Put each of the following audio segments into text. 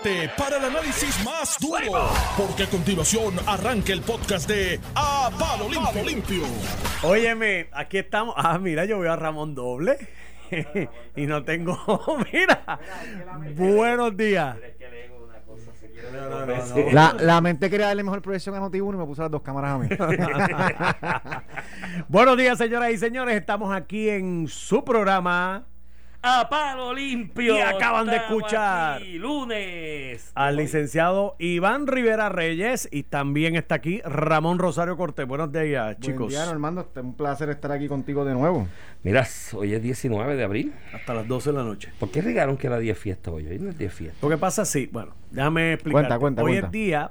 prepárate para el análisis más duro, porque a continuación arranca el podcast de A Palo Limpio. Limpio. Óyeme, aquí estamos. Ah, mira, yo veo a Ramón doble. y no tengo. mira. Buenos días. La, la mente quería darle mejor proyección a Noti1 y me puso las dos cámaras a mí. Buenos días, señoras y señores. Estamos aquí en su programa. A palo limpio. Y acaban de escuchar aquí, lunes. Al licenciado Iván Rivera Reyes y también está aquí Ramón Rosario Cortés. Buenos días, chicos. Buen día, Normando. Es un placer estar aquí contigo de nuevo. Mira, hoy es 19 de abril. Hasta las 12 de la noche. ¿Por qué regaron que era 10 fiesta hoy? Hoy no es 10 fiesta. Lo que pasa, sí, bueno, déjame explicar. Cuenta, cuenta, Hoy cuenta. es día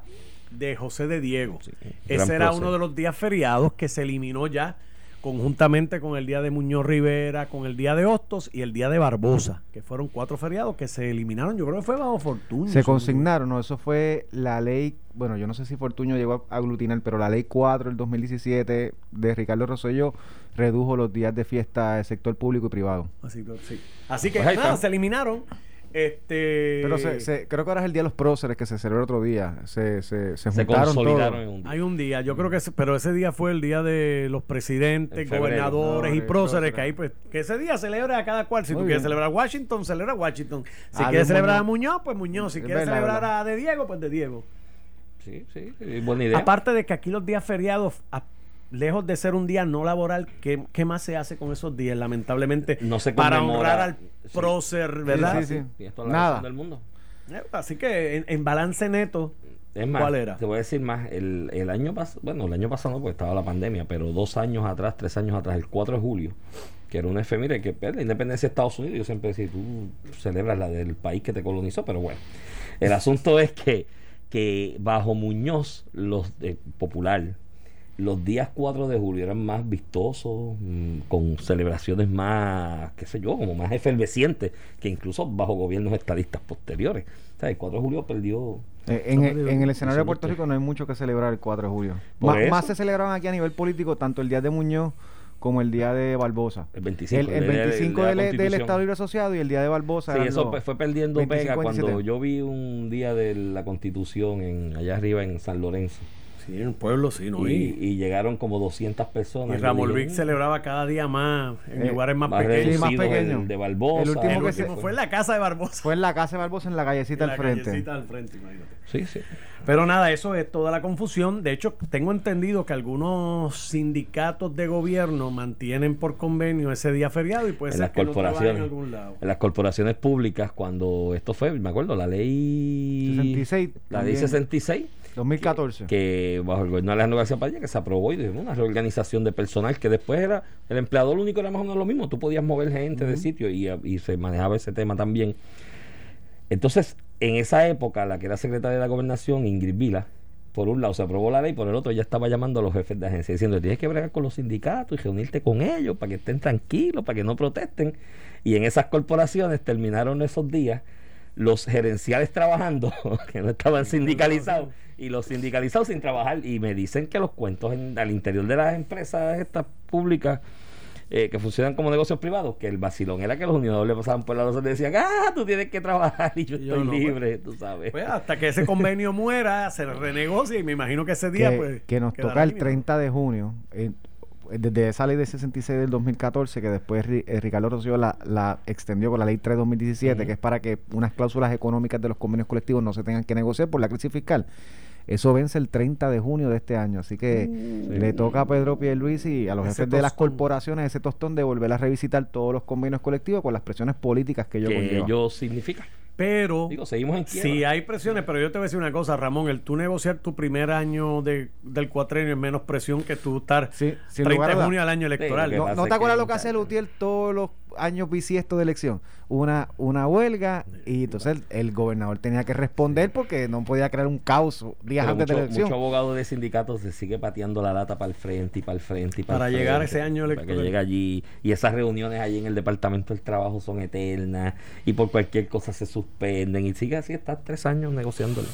de José de Diego. Ese era uno de los días feriados que se eliminó ya conjuntamente con el día de Muñoz Rivera, con el día de Hostos y el día de Barbosa, que fueron cuatro feriados que se eliminaron. Yo creo que fue bajo fortuna. Se consignaron, ¿no? Eso fue la ley, bueno, yo no sé si Fortuño llegó a aglutinar, pero la ley 4 del 2017 de Ricardo Rosselló redujo los días de fiesta del sector público y privado. Así que, sí. Así que Pues nada, se eliminaron. Este, Pero se, se- creo que ahora es el día de los próceres que se celebra otro día. Se, se, se Se juntaron consolidaron todos. en un día. Hay un día, yo creo que, ese- pero ese día fue el día de los presidentes, febrero. gobernadores y próceres, próceres. que ahí pues, que ese día celebra a cada cual. Si Muy tú quieres celebrar Washington, celebra Washington. Si Ah, quieres celebrar a Muñoz. Pues Muñoz. Si Es quieres verdad, celebrar verdad. a de Diego, pues de Diego. Sí, sí, sí, buena idea. Aparte de que aquí los días feriados, a- lejos de ser un día no laboral, ¿qué, qué más se hace con esos días? Lamentablemente, No se para honrar al Sí. prócer, ¿verdad? Sí, sí. La Nada. del mundo. Eh, Así que en, en balance neto, Es más, ¿Cuál era? te voy a decir más, el, el año pasado, bueno, el año pasado no, porque estaba la pandemia, pero dos años atrás, tres años atrás, el 4 de julio, que era una efeméride que pues, la independencia de Estados Unidos, yo siempre decía, tú celebras la del país que te colonizó, pero bueno, el asunto es que, que bajo Muñoz, los de Popular, los días 4 de julio eran más vistosos, mm, con celebraciones más, qué sé yo, como más efervescientes que incluso bajo gobiernos estadistas posteriores. O sea, el 4 de julio perdió Eh, en, el- en el escenario de. Puerto Rico no hay mucho que celebrar el 4 de julio. Más, se celebraban aquí a nivel político tanto el día de Muñoz como el día de Barbosa. el 25, El, el de- de- 25 de la del. Estado Libre Asociado y el día de Barbosa. Sí, eso fue perdiendo 25, pega cuando 27. yo vi un día de la Constitución en allá arriba en San Lorenzo. Sí, en el pueblo sí, ¿no? y, llegaron como 200 personas. y Yo Ramón digo, Vic "Mm, celebraba cada día más en Eh, lugares más, más pequeños. Más pequeño. el de Barbosa. El último El que último se- fue en la casa de Barbosa. Fue en la casa de Barbosa en la callecita en al la frente. callecita al frente, imagínate. Sí, sí. Pero nada, eso es toda la confusión. De hecho, tengo entendido que algunos sindicatos de gobierno mantienen por convenio ese día feriado y puede en ser las que no trabajen en corporaciones. algún lado. En las corporaciones públicas, cuando esto fue, me acuerdo, la ley 66. La ley también, 66. 2014. que bajo el gobierno de Alejandro García Padilla que se aprobó y de una reorganización de personal que después era el empleador único era más o menos lo mismo. Tú podías mover gente de sitio y, y se manejaba ese tema también. Entonces en esa época la que era secretaria de la gobernación Ingrid Vila por un lado se aprobó la ley por el otro ella estaba llamando a los jefes de agencia diciendo tienes que bregar con los sindicatos y reunirte con ellos para que estén tranquilos para que no protesten y en esas corporaciones terminaron esos días los gerenciales trabajando, que no estaban sindicalizados, y los sindicalizados sin trabajar. Y me dicen que los cuentos en- al interior de las empresas estas públicas eh, que funcionan como negocios privados, que el vacilón era que los unionadores le pasaban por la losa y le decían, ah, tú tienes que trabajar y yo estoy pues. libre, tú sabes. Pues hasta que ese convenio muera, se renegocia y me imagino que ese día que, pues que nos toca el libre. 30 de junio. eh, desde esa ley de 66 del 2014, que después eh, Ricardo Rosselló la, la extendió con la ley 3 2017, Ujú. que es para que unas cláusulas económicas de los convenios colectivos no se tengan que negociar por la crisis fiscal. Eso vence el 30 de junio de este año, así que le toca a Pedro Pierluisi y a los Ese jefes de las corporaciones ese tostón de volver a revisitar todos los convenios colectivos con las presiones políticas que ello que conlleva. ello significa. Pero Digo, seguimos en quiebra. si hay presiones, pero yo te voy a decir una cosa, Ramón, el tú negociar tu primer año de, del cuatrenio es menos presión que tú estar Sí, sin 30 lugar a de junio al año electoral. Sí, ¿No, te acuerdas lo que hace Lutiel todos los años bisiestos de elección? Una, una huelga y entonces el, el gobernador tenía que responder porque no podía crear un caos días Pero antes de la elección. mucho abogado de sindicatos se sigue pateando la lata para el frente y para el frente y para, Para el llegar ese año Para que electoral. llegue allí. Y esas reuniones allí en el Departamento del Trabajo son eternas y por cualquier cosa se suspenden y sigue así, está tres años negociándolo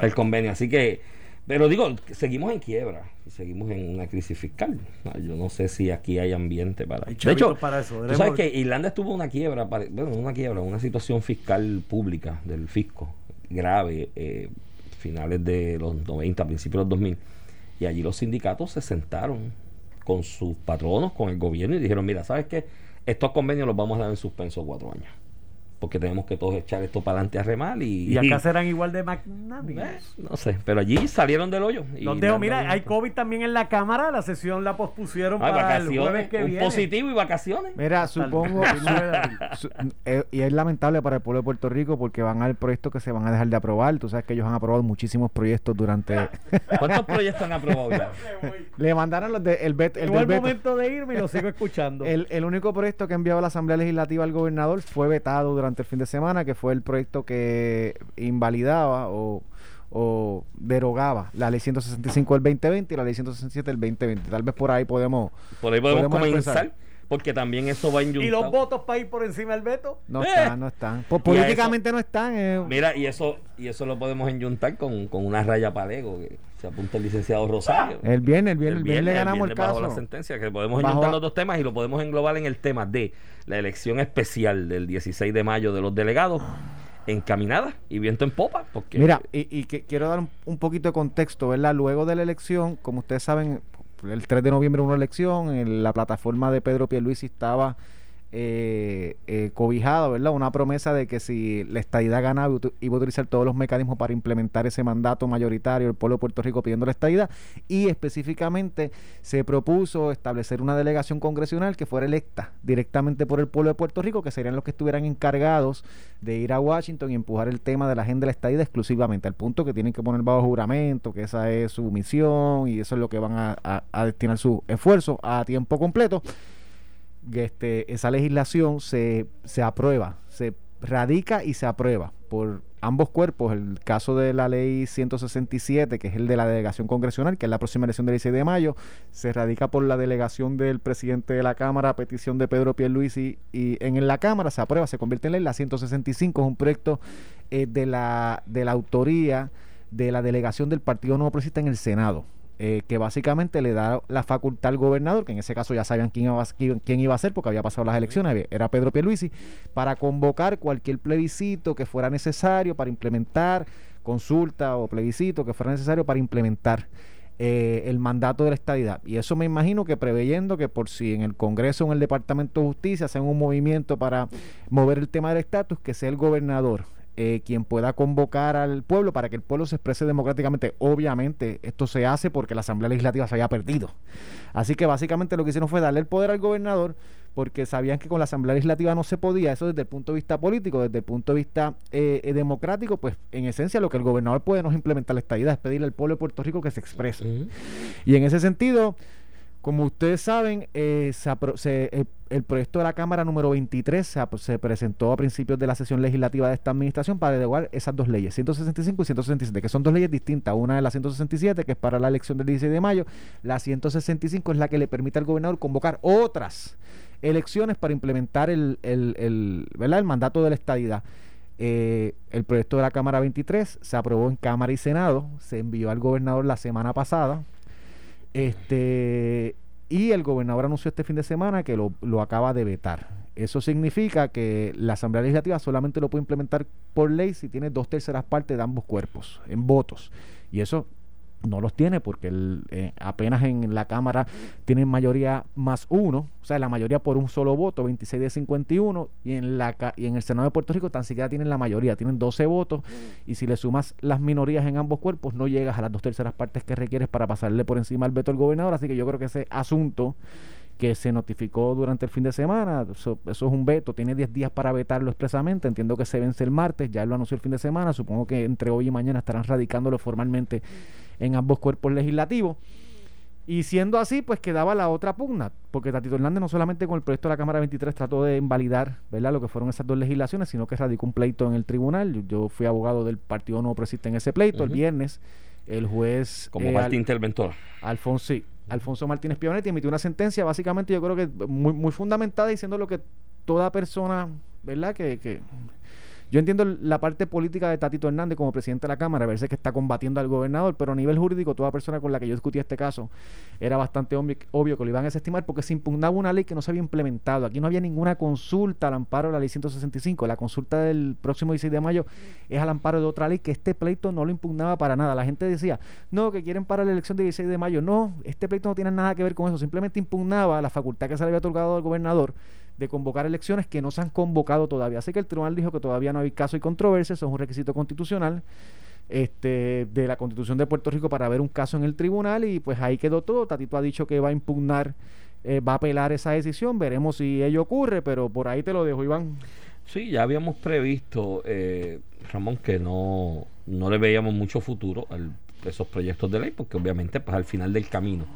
el convenio. Así que, pero digo, seguimos en quiebra, seguimos en una crisis fiscal. Yo no sé si aquí hay ambiente para... De hecho, para eso, veremos. sabes que Irlanda estuvo una quiebra, bueno, una quiebra, una situación fiscal pública del fisco grave, eh, finales de los 90, principios de los 2000, y allí los sindicatos se sentaron con sus patronos, con el gobierno y dijeron, mira, ¿sabes qué? Estos convenios los vamos a dar en suspenso cuatro años porque tenemos que todos echar esto para adelante a remar y, y acá serán igual de magnánicos. Eh, no sé, pero allí salieron del hoyo. Los dejo, mira, hay COVID también en la cámara, la sesión la pospusieron para el jueves que un positivo y vacaciones. Mira, supongo eh, y es lamentable para el pueblo de Puerto Rico porque van al proyecto que se van a dejar de aprobar. Tú sabes que ellos han aprobado muchísimos proyectos durante ¿Cuántos proyectos han aprobado ya? Le mandaron los de el bet, el, el momento de irme y lo sigo escuchando. el, el único proyecto que ha enviado la Asamblea Legislativa al gobernador fue vetado durante el fin de semana, que fue el proyecto que invalidaba o, derogaba la ley 165 del 2020 y la ley 167 del 2020. Tal vez por ahí podemos... Por ahí podemos, comenzar. Porque también eso va a ¿Y los votos para ir por encima del veto? No ¡Eh! están, no están. políticamente no están. Eh. Mira, y eso y eso lo podemos enyuntar con, con una raya palego que se apunta el licenciado Rosario. El viernes, el viernes, el viernes, le ganamos el, caso. Bajo la sentencia, que podemos enyuntar los dos temas y lo podemos englobar en el tema de la elección especial del 16 de mayo de los delegados encaminada y viento en popa. Porque... Mira, y, que quiero dar un, poquito de contexto, ¿verdad? Luego de la elección, como ustedes saben, el 3 de noviembre una elección, en la plataforma de Pedro Pierluisi estaba eh, eh, cobijado, ¿verdad? Una promesa de que si la estadidad ganaba iba a utilizar todos los mecanismos para implementar ese mandato mayoritario del pueblo de Puerto Rico pidiendo la estadidad y específicamente se propuso establecer una delegación congresional que fuera electa directamente por el pueblo de Puerto Rico, que serían los que estuvieran encargados de ir a Washington y empujar el tema de la agenda de la estadidad exclusivamente, al punto que tienen que poner bajo juramento, que esa es su misión y eso es lo que van a destinar su esfuerzo a tiempo completo este, esa legislación se, se aprueba, se radica y se aprueba por ambos cuerpos. El caso de la ley 167, que es el de la delegación congresional, que es la próxima elección del 16 de mayo, se radica por la delegación del presidente de la Cámara a petición de Pedro Pierluisi y en la Cámara se aprueba, se convierte en ley. La 165 es un proyecto eh, de, la, de la autoría de la delegación del Partido Nuevo Progresista en el Senado. Eh, que básicamente le da la facultad al gobernador, que en ese caso ya sabían quién iba, quién iba a ser porque había pasado las elecciones, era Pedro Pierluisi, para convocar cualquier plebiscito que fuera necesario para implementar, consulta o plebiscito que fuera necesario para implementar eh, el mandato de la estadidad. Y eso me imagino que preveyendo que por si en el Congreso o en el Departamento de Justicia hacen un movimiento para mover el tema del estatus, que sea el gobernador eh, quien pueda convocar al pueblo para que el pueblo se exprese democráticamente. Obviamente, esto se hace porque la Asamblea Legislativa se haya perdido. Así que básicamente lo que hicieron fue darle el poder al gobernador porque sabían que con la Asamblea Legislativa no se podía, eso desde el punto de vista político, desde el punto de vista eh, eh, democrático, pues en esencia lo que el gobernador puede no es implementar la estadía, es pedirle al pueblo de Puerto Rico que se exprese. Y en ese sentido, como ustedes saben, eh, el, proyecto de la Cámara número 23 se, presentó a principios de la sesión legislativa de esta administración para derogar esas dos leyes, 165 y 167, que son dos leyes distintas. Una es la 167, que es para la elección del 16 de mayo. La 165 es la que le permite al gobernador convocar otras elecciones para implementar el, el, el mandato de la estadidad. Eh, el proyecto de la Cámara 23 se aprobó en Cámara y Senado, se envió al gobernador la semana pasada, este, y el gobernador anunció este fin de semana que lo, lo acaba de vetar. Eso significa que la Asamblea Legislativa solamente lo puede implementar por ley si tiene dos terceras partes de ambos cuerpos en votos. Y eso no los tiene porque eh, apenas en la Cámara tienen mayoría más uno, o sea, la mayoría por un solo voto, 26 de 51, y en, la, y en el Senado de Puerto Rico tan siquiera tienen la mayoría, tienen 12 votos, y si le sumas las minorías en ambos cuerpos, no llegas a las dos terceras partes que requieres para pasarle por encima al veto al gobernador, así que yo creo que ese asunto que se notificó durante el fin de semana. Eso, es un veto, tiene 10 días para vetarlo expresamente. Entiendo que se vence el martes, ya lo anunció el fin de semana. Supongo que entre hoy y mañana estarán radicándolo formalmente en ambos cuerpos legislativos. Y siendo así, pues quedaba la otra pugna, porque Tatito Hernández no solamente con el proyecto de la Cámara 23 trató de invalidar ¿verdad? lo que fueron esas dos legislaciones, sino que radicó un pleito en el tribunal. Yo, fui abogado del Partido No Presiste en ese pleito. El viernes, el juez. Como eh, parte interventor. Alfonso, Alfonso Martínez Pionetti emitió una sentencia, básicamente, yo creo que muy, muy fundamentada, diciendo lo que toda persona, ¿verdad?, que, que Yo entiendo la parte política de Tatito Hernández como presidente de la Cámara, a veces que está combatiendo al gobernador, pero a nivel jurídico, toda persona con la que yo discutí este caso era bastante obvio, obvio que lo iban a desestimar porque se impugnaba una ley que no se había implementado. Aquí no había ninguna consulta al amparo de la ley 165. La consulta del próximo 16 de mayo es al amparo de otra ley que este pleito no lo impugnaba para nada. La gente decía, no, que quieren para la elección del 16 de mayo. No, este pleito no tiene nada que ver con eso. Simplemente impugnaba la facultad que se le había otorgado al gobernador de convocar elecciones que no se han convocado todavía. Así que el tribunal dijo que todavía no hay caso y controversia, eso es un requisito constitucional este, de la Constitución de Puerto Rico para ver un caso en el tribunal y pues ahí quedó todo. Tatito ha dicho que va a impugnar, eh, va a apelar esa decisión, veremos si ello ocurre, pero por ahí te lo dejo, Iván. Sí, ya habíamos previsto, eh, Ramón, que no, no le veíamos mucho futuro a esos proyectos de ley, porque obviamente pues al final del camino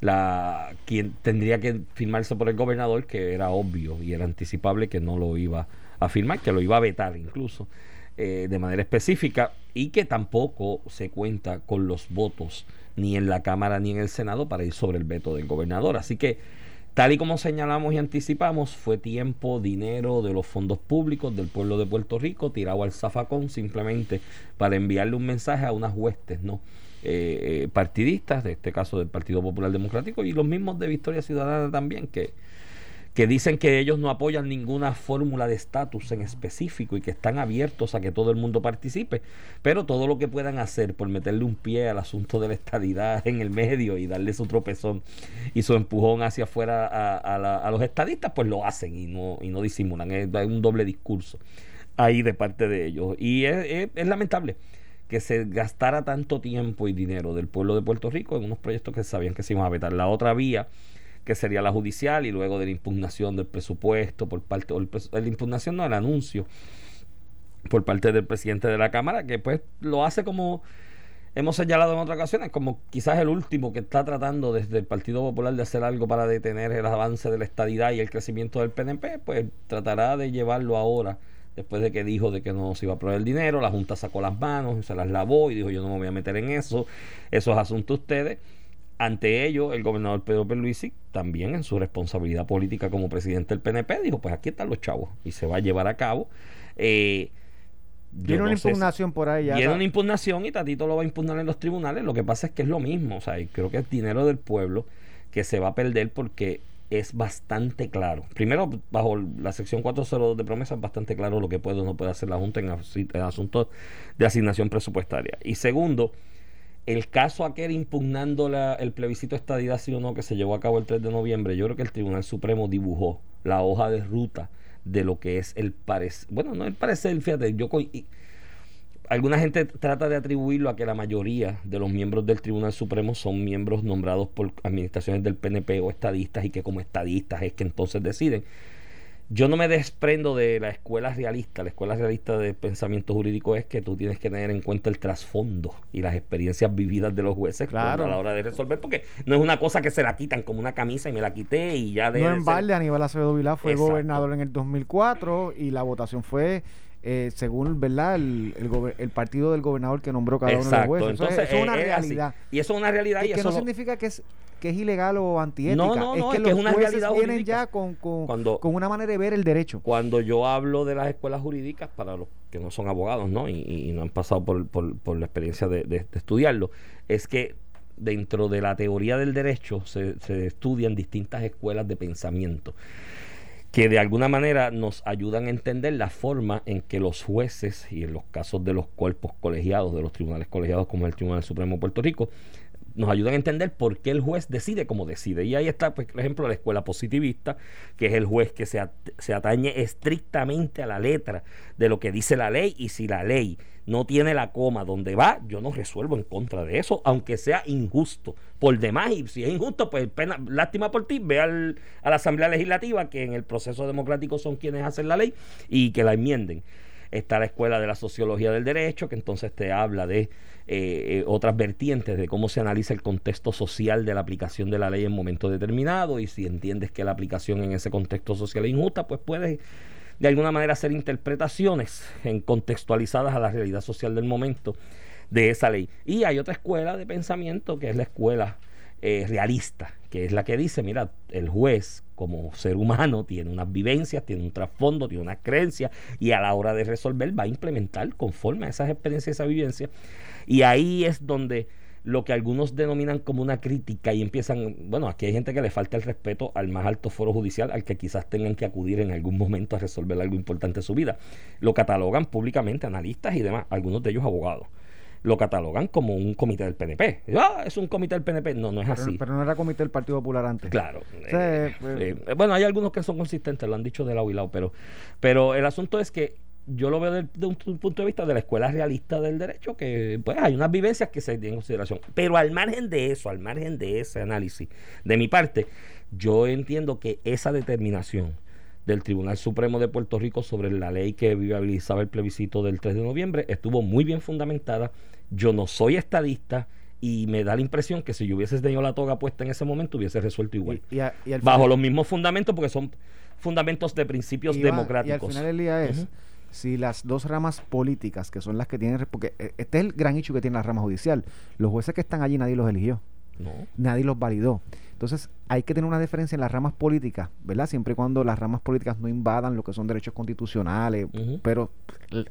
la quien tendría que firmarse por el gobernador, que era obvio y era anticipable que no lo iba a firmar, que lo iba a vetar incluso eh, de manera específica y que tampoco se cuenta con los votos ni en la Cámara ni en el Senado para ir sobre el veto del gobernador. Así que, tal y como señalamos y anticipamos, fue tiempo, dinero de los fondos públicos del pueblo de Puerto Rico tirado al zafacón simplemente para enviarle un mensaje a unas huestes, ¿no? Eh, partidistas, de este caso del Partido Popular Democrático, y los mismos de Victoria Ciudadana también, que, que dicen que ellos no apoyan ninguna fórmula de estatus en específico y que están abiertos a que todo el mundo participe, pero todo lo que puedan hacer por meterle un pie al asunto de la estadidad en el medio y darle su tropezón y su empujón hacia afuera a, los estadistas, pues lo hacen y no, y no disimulan. Es, un doble discurso ahí de parte de ellos. Y es lamentable que se gastara tanto tiempo y dinero del pueblo de Puerto Rico en unos proyectos que sabían que se iban a vetar. La otra vía, que sería la judicial, y luego de la impugnación del presupuesto por parte, o la impugnación no, el anuncio por parte del presidente de la Cámara, que pues lo hace como hemos señalado en otras ocasiones, como quizás el último que está tratando desde el Partido Popular de hacer algo para detener el avance de la estadidad y el crecimiento del PNP, pues tratará de llevarlo ahora después de que dijo de que no se iba a proveer el dinero, la Junta sacó las manos, se las lavó y dijo yo no me voy a meter en eso, eso es asunto de ustedes. Ante ello, el gobernador Pedro Pierluisi, también en su responsabilidad política como presidente del PNP, dijo, pues aquí están los chavos y se va a llevar a cabo. Eh, Viene una impugnación por ahí. Viene una impugnación y Tatito lo va a impugnar en los tribunales. Lo que pasa es que es lo mismo. O sea, creo que es dinero del pueblo que se va a perder porque es bastante claro. Primero, bajo la sección 402 de promesa, es bastante claro lo que puede o no puede hacer la Junta en, asuntos de asignación presupuestaria. Y segundo, el caso aquel impugnando la, el plebiscito estadidad sí o no que se llevó a cabo el 3 de noviembre, yo creo que el Tribunal Supremo dibujó la hoja de ruta de lo que es el parecer, bueno, no el parecer, fíjate, yo alguna gente trata de atribuirlo a que la mayoría de los miembros del Tribunal Supremo son miembros nombrados por administraciones del PNP o estadistas y que como estadistas es que entonces deciden. Yo no me desprendo de la escuela realista. La escuela realista de pensamiento jurídico es que tú tienes que tener en cuenta el trasfondo y las experiencias vividas de los jueces claro. a la hora de resolver, porque no es una cosa que se la quitan como una camisa y me la quité y ya de. No en balde, Aníbal Acevedo Vilá fue gobernador en el 2004 y la votación fue eh, según verdad el, el, partido del gobernador que nombró cada uno de los jueces. Entonces, eso es, una realidad. Y eso es una realidad. Y, que no significa que es que es ilegal o antiética. No, no, no, es que, los una jueces realidad vienen ya con, con, con, una manera de ver el derecho. Cuando yo hablo de las escuelas jurídicas, para los que no son abogados ¿no? Y, no han pasado por, por, por la experiencia de, de, estudiarlo, es que dentro de la teoría del derecho se, se estudian distintas escuelas de pensamiento que de alguna manera nos ayudan a entender la forma en que los jueces y en los casos de los cuerpos colegiados, de los tribunales colegiados como el Tribunal Supremo de Puerto Rico, nos ayudan a entender por qué el juez decide como decide. Y ahí está, pues, por ejemplo, la escuela positivista, que es el juez que se, atañe estrictamente a la letra de lo que dice la ley y si la ley no tiene la coma donde va, yo no resuelvo en contra de eso, aunque sea injusto. Por demás, y si es injusto, pues pena, lástima por ti, ve al, a la Asamblea Legislativa, que en el proceso democrático son quienes hacen la ley, y que la enmienden. Está la escuela de la sociología del derecho, que entonces te habla de eh, eh, otras vertientes de cómo se analiza el contexto social de la aplicación de la ley en momento determinado y si entiendes que la aplicación en ese contexto social es injusta, pues puedes de alguna manera hacer interpretaciones en contextualizadas a la realidad social del momento de esa ley. Y hay otra escuela de pensamiento que es la escuela eh, realista, que es la que dice, mira, el juez como ser humano tiene unas vivencias, tiene un trasfondo, tiene unas creencias y a la hora de resolver va a implementar conforme a esas experiencias, esa vivencia. Y ahí es donde lo que algunos denominan como una crítica y empiezan, bueno, aquí hay gente que le falta el respeto al más alto foro judicial al que quizás tengan que acudir en algún momento a resolver algo importante en su vida. Lo catalogan públicamente analistas y demás, algunos de ellos abogados lo catalogan como un comité del PNP. Ah, es un comité del PNP. No, no es así. Pero no era comité del Partido Popular antes. Claro. Eh, eh, bueno, hay algunos que son consistentes, lo han dicho de lado y lado, pero, pero el asunto es que yo lo veo desde un, punto de vista de la escuela realista del derecho, que pues hay unas vivencias que se tienen en consideración. Pero al margen de eso, al margen de ese análisis, de mi parte, yo entiendo que esa determinación del Tribunal Supremo de Puerto Rico sobre la ley que viabilizaba el plebiscito del 3 de noviembre estuvo muy bien fundamentada. Yo no soy estadista y me da la impresión que si yo hubiese tenido la toga puesta en ese momento hubiese resuelto igual. Bajo los mismos fundamentos porque son fundamentos de principios democráticos. Y al final del día es si las dos ramas políticas, que son las que tienen, porque eh, este es el gran hecho que tiene la rama judicial, los jueces que están allí nadie los eligió, no. nadie los validó. Entonces, hay que tener una diferencia en las ramas políticas, ¿verdad? Siempre y cuando las ramas políticas no invadan lo que son derechos constitucionales, pero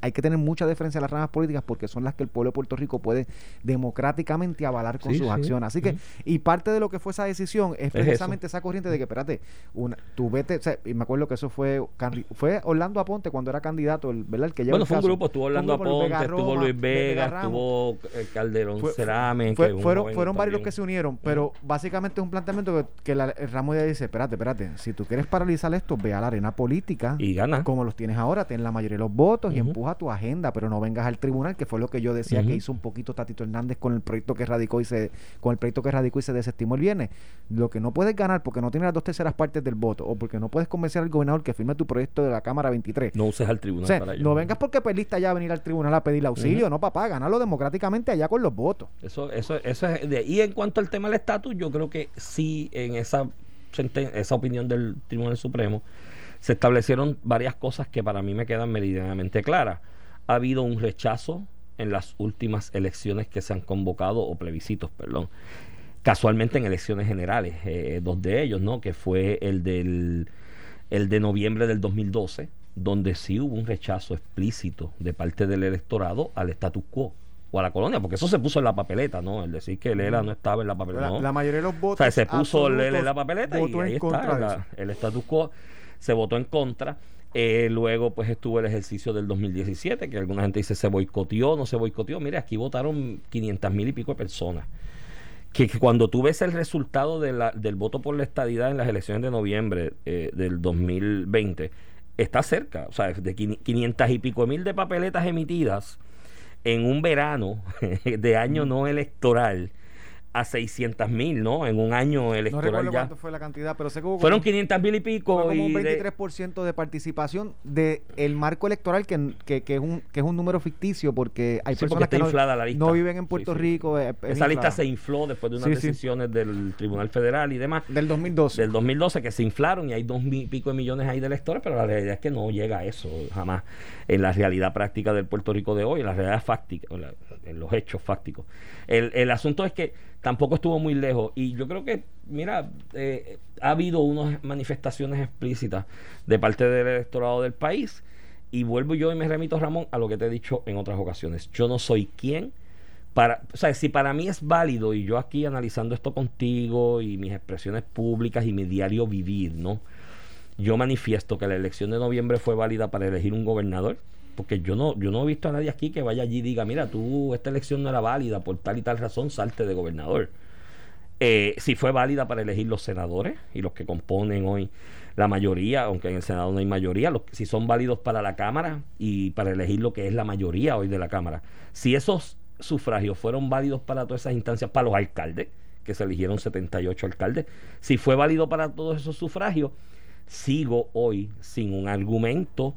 hay que tener mucha diferencia en las ramas políticas porque son las que el pueblo de Puerto Rico puede democráticamente avalar con sus acciones. Así que, y parte de lo que fue esa decisión es, precisamente esa corriente de que, espérate, una, tú vete, o sea, y me acuerdo que eso fue fue Orlando Aponte cuando era candidato, ¿verdad? El que lleva bueno, fue un grupo, estuvo Orlando Aponte, estuvo Luis Vega, estuvo Calderón Cerame. fueron fueron varios los que se unieron, pero básicamente es un planteamiento que, la, el ramo ya dice, espérate, espérate, si tú quieres paralizar esto, ve a la arena política y gana. Como los tienes ahora, ten la mayoría de los votos y empuja tu agenda, pero no vengas al tribunal, que fue lo que yo decía que hizo un poquito Tatito Hernández con el proyecto que radicó y se, con el proyecto que radicó y se desestimó el viernes. Lo que no puedes ganar porque no tienes las dos terceras partes del voto o porque no puedes convencer al gobernador que firme tu proyecto de la Cámara 23. No uses al tribunal para ello. No vengas porque perdiste allá a venir al tribunal a pedir auxilio, no papá, ganalo democráticamente allá con los votos. Eso, eso, eso es de, y en cuanto al tema del estatus, yo creo que sí en esa opinión del Tribunal Supremo, se establecieron varias cosas que para mí me quedan meridianamente claras. Ha habido un rechazo en las últimas elecciones que se han convocado, o plebiscitos, perdón, casualmente en elecciones generales, eh, dos de ellos, ¿no? Que fue el del el de noviembre del 2012, donde sí hubo un rechazo explícito de parte del electorado al status quo o a la colonia, porque eso se puso en la papeleta, ¿no? El decir que Lela no estaba en la papeleta. La, mayoría de los votos. O sea, se puso Lela en la papeleta y ahí está. el status quo se votó en contra. Eh, luego, pues estuvo el ejercicio del 2017, que alguna gente dice se boicoteó, no se boicoteó. Mire, aquí votaron 500 mil y pico de personas. Que, cuando tú ves el resultado de la, del voto por la estadidad en las elecciones de noviembre eh, del 2020, está cerca. O sea, de 500 y pico mil de papeletas emitidas en un verano de año no electoral a 600 mil, ¿no? En un año electoral. No recuerdo cuánto fue la cantidad, pero sé que hubo Fueron 500 mil y pico. Fue como un 23% de, participación del el marco electoral, que, que, que, es un, que es un número ficticio, porque hay personas que no, no, viven en Puerto Rico. Esa lista se infló después de unas decisiones del Tribunal Federal y demás. Del 2012. Del 2012, que se inflaron y hay dos mil y pico de millones ahí de electores, pero la realidad es que no llega a eso jamás en la realidad práctica del Puerto Rico de hoy, en la realidad fáctica, en los hechos fácticos. El, el asunto es que tampoco estuvo muy lejos. Y yo creo que, mira, eh, ha habido unas manifestaciones explícitas de parte del electorado del país. Y vuelvo yo y me remito, Ramón, a lo que te he dicho en otras ocasiones. Yo no soy quien para, o sea, si para mí es válido, y yo aquí analizando esto contigo y mis expresiones públicas y mi diario vivir, ¿no? Yo manifiesto que la elección de noviembre fue válida para elegir un gobernador porque yo no, yo no he visto a nadie aquí que vaya allí y diga, mira, tú, esta elección no era válida por tal y tal razón, salte de gobernador. Eh, si fue válida para elegir los senadores y los que componen hoy la mayoría, aunque en el Senado no hay mayoría, los, si son válidos para la Cámara y para elegir lo que es la mayoría hoy de la Cámara. Si esos sufragios fueron válidos para todas esas instancias, para los alcaldes, que se eligieron 78 alcaldes, si fue válido para todos esos sufragios, sigo hoy sin un argumento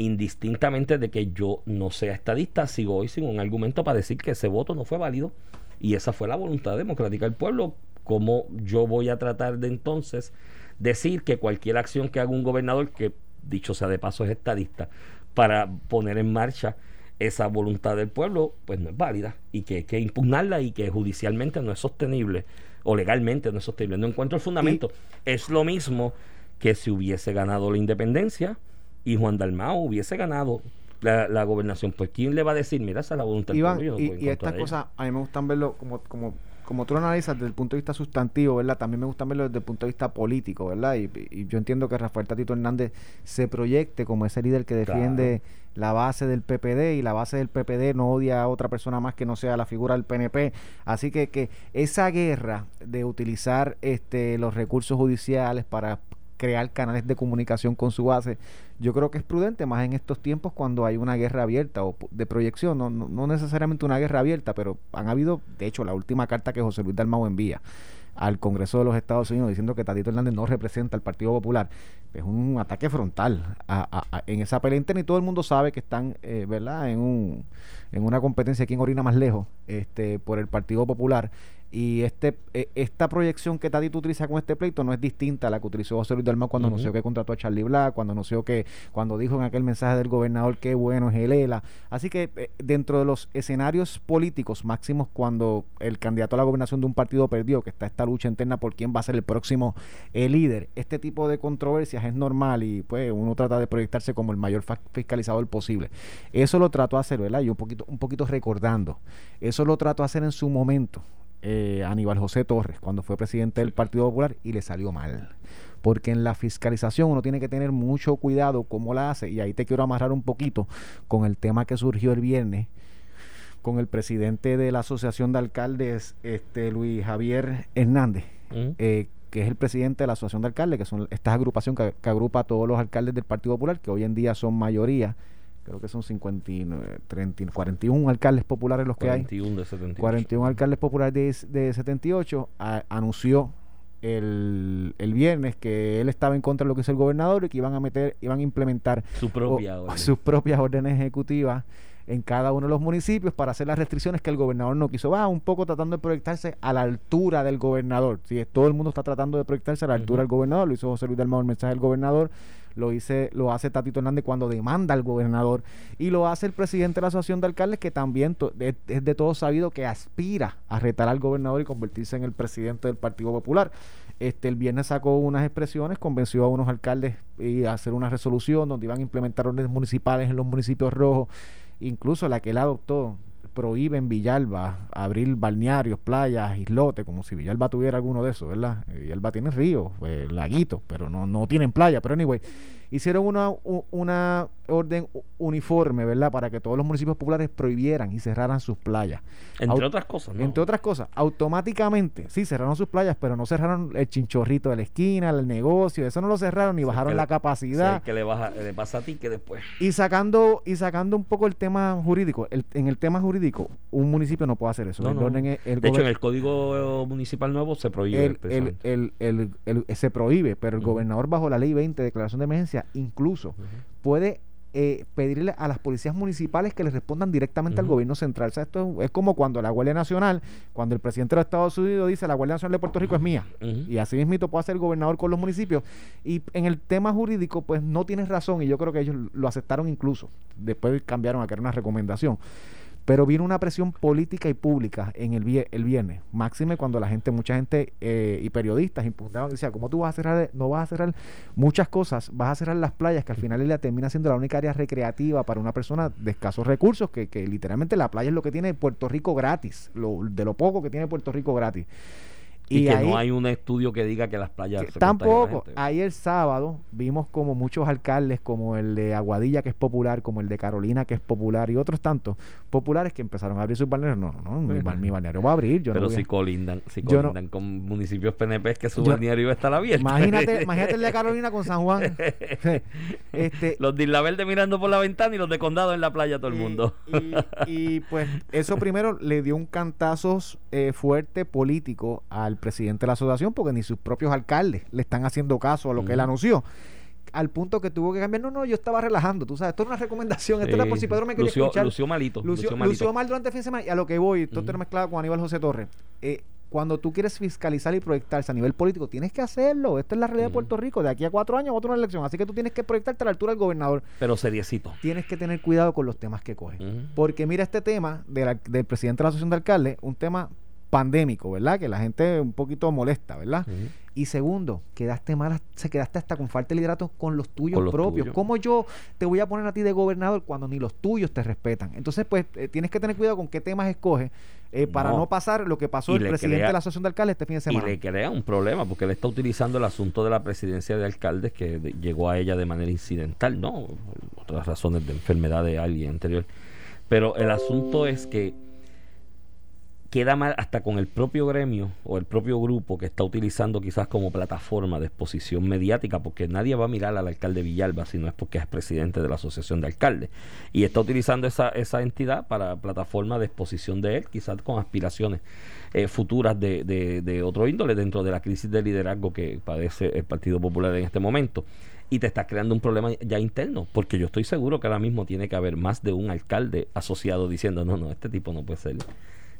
indistintamente de que yo no sea estadista, sigo hoy sin un argumento para decir que ese voto no fue válido y esa fue la voluntad democrática del pueblo. como yo voy a tratar de entonces decir que cualquier acción que haga un gobernador, que dicho sea de paso es estadista, para poner en marcha esa voluntad del pueblo pues no es válida y que hay que impugnarla y que judicialmente no es sostenible o legalmente no es sostenible. No encuentro el fundamento. es lo mismo que si hubiese ganado la independencia y Juan Dalmao hubiese ganado la, gobernación, pues ¿quién le va a decir, mira, esa es la voluntad del pueblo? y, y estas cosas, a mí me gustan verlo como, como como tú lo analizas desde el punto de vista sustantivo, ¿verdad? También me gusta verlo desde el punto de vista político, ¿verdad? Y, yo entiendo que Rafael Tatito Hernández se proyecte como ese líder que defiende la base del PPD y la base del PPD no odia a otra persona más que no sea la figura del PNP. Así que, que esa guerra de utilizar este, los recursos judiciales para crear canales de comunicación con su base. Yo creo que es prudente, más en estos tiempos cuando hay una guerra abierta o de proyección, no, no, necesariamente una guerra abierta, pero han habido, de hecho, la última carta que José Luis Dalmau envía al Congreso de los Estados Unidos diciendo que Tatito Hernández no representa al Partido Popular. Es un ataque frontal en esa pelea interna y todo el mundo sabe que están, eh, ¿verdad?, en, un, en una competencia aquí en Orina más lejos este, por el Partido Popular y este e, esta proyección que Tadito utiliza con este pleito no es distinta a la que utilizó José Luis Dalmau cuando anunció que contrató a Charlie Black, cuando anunció que, cuando dijo en aquel mensaje del gobernador que bueno es el ELA. Así que eh, dentro de los escenarios políticos máximos cuando el candidato a la gobernación de un partido perdió, que está esta lucha interna por quién va a ser el próximo eh, líder, este tipo de controversias es normal y pues uno trata de proyectarse como el mayor fiscalizador posible. Eso lo trató de hacer, ¿verdad? Y un poquito, un poquito recordando. Eso lo trató de hacer en su momento eh, Aníbal José Torres cuando fue presidente del Partido Popular y le salió mal. Porque en la fiscalización uno tiene que tener mucho cuidado cómo la hace. Y ahí te quiero amarrar un poquito con el tema que surgió el viernes con el presidente de la Asociación de Alcaldes, este Luis Javier Hernández, eh, que es el presidente de la Asociación de Alcaldes, que son esta agrupación que, que, agrupa a todos los alcaldes del Partido Popular, que hoy en día son mayoría creo que son 59, 30, 41 alcaldes populares los que hay. De 78. 41 alcaldes populares de, de 78 anunció el, el, viernes que él estaba en contra de lo que hizo el gobernador y que iban a meter, iban a implementar Su propia sus propias órdenes ejecutivas en cada uno de los municipios para hacer las restricciones que el gobernador no quiso. Va un poco tratando de proyectarse a la altura del gobernador. Si todo el mundo está tratando de proyectarse a la altura del gobernador, lo hizo José Luis Dalmau el mensaje del gobernador lo hice, lo hace Tatito Hernández cuando demanda al gobernador y lo hace el presidente de la asociación de alcaldes que también es, de todo sabido que aspira a retar al gobernador y convertirse en el presidente del Partido Popular. Este, el viernes sacó unas expresiones, convenció a unos alcaldes y a hacer una resolución donde iban a implementar órdenes municipales en los municipios rojos, incluso la que él adoptó prohíbe en Villalba abrir balnearios, playas, islotes, como si Villalba tuviera alguno de esos, ¿verdad? Villalba tiene ríos, pues, laguitos, pero no, no tienen playa. Pero anyway, hicieron una, una orden uniforme, ¿verdad? Para que todos los municipios populares prohibieran y cerraran sus playas. Entre otras cosas, ¿no? Entre otras cosas, automáticamente, sí, cerraron sus playas, pero no cerraron el chinchorrito de la esquina, el negocio, eso no lo cerraron ni bajaron la capacidad. que le, baja, le pasa a ti que después. Y sacando, y sacando un poco el tema jurídico, en el tema jurídico, un municipio no puede hacer eso. de hecho, en el código municipal nuevo se prohíbe. El, se prohíbe, pero el gobernador bajo la ley 20, declaración de emergencia, incluso puede eh, pedirle a las policías municipales que le respondan directamente al gobierno central. O sea, esto es como cuando la Guardia Nacional, cuando el presidente de los Estados Unidos dice la Guardia Nacional de Puerto Rico es mía, y así mismo puede hacer el gobernador con los municipios. Y en el tema jurídico, pues no tienes razón, y yo creo que ellos lo aceptaron incluso. Después cambiaron a que era una recomendación. Pero viene una presión política y pública en el, el viernes. Máxime cuando la gente, mucha gente eh, y periodistas impugnaban, decía, ¿cómo tú vas a cerrar? No vas a cerrar muchas cosas, vas a cerrar las playas, que al final ella termina siendo la única área recreativa para una persona de escasos recursos, que, que literalmente la playa es lo que tiene Puerto Rico gratis, lo, de lo poco que tiene Puerto Rico gratis. Y, que no hay un estudio que diga que las playas... tampoco. Ahí el sábado vimos como muchos alcaldes, como el de Aguadilla, que es popular, como el de Carolina, que es popular, y otros tantos populares que empezaron a abrir sus balnearios. No, no, mi, balneario va a abrir. Yo Pero si colindan, si colindan con municipios PNP, es que su balneario iba a estar abierto. Imagínate, imagínate el de Carolina con San Juan. este, los de Isla Verde mirando por la ventana y los de Condado en la playa todo el mundo. Y, pues eso primero le dio un cantazo eh, fuerte político al presidente de la asociación porque ni sus propios alcaldes le están haciendo caso a lo que él anunció al punto que tuvo que cambiar. No, no, yo estaba relajando, tú sabes, esto es una recomendación, esto era por si Pedro me quería lució, escuchar. Lució malito. Lució, malito. mal durante el fin de semana y a lo que voy, esto uh mezclado con Aníbal José Torres. Eh, cuando tú quieres fiscalizar y proyectarse a nivel político, tienes que hacerlo. Esta es la realidad de Puerto Rico. De aquí a cuatro años, otra elección. Así que tú tienes que proyectarte a la altura del gobernador. Pero seriecito. Tienes que tener cuidado con los temas que coges. Porque mira este tema del presidente de la Asociación de Alcaldes, un tema pandémico, ¿verdad? Que la gente un poquito molesta, ¿verdad? Y segundo, quedaste mal, se quedaste hasta con falta de liderato con los tuyos Con los propios. tuyos. ¿Cómo yo te voy a poner a ti de gobernador cuando ni los tuyos te respetan? Entonces, pues, eh, tienes que tener cuidado con qué temas escoges eh, para No. pasar lo que pasó Y el presidente crea- de la Asociación de Alcaldes este fin de Y semana. le crea un problema porque él está utilizando el asunto de la presidencia de alcaldes que de- llegó a ella de manera incidental, ¿no? Otras razones de enfermedad de alguien anterior. Pero el asunto es que queda mal hasta con el propio gremio o el propio grupo que está utilizando quizás como plataforma de exposición mediática, porque nadie va a mirar al alcalde Villalba si no es porque es presidente de la Asociación de Alcaldes. Y está utilizando esa, esa entidad para plataforma de exposición de él, quizás con aspiraciones eh, futuras de, de, de otro índole dentro de la crisis de liderazgo que padece el Partido Popular en este momento. Y te estás creando un problema ya interno, porque yo estoy seguro que ahora mismo tiene que haber más de un alcalde asociado diciendo, no, no, este tipo no puede ser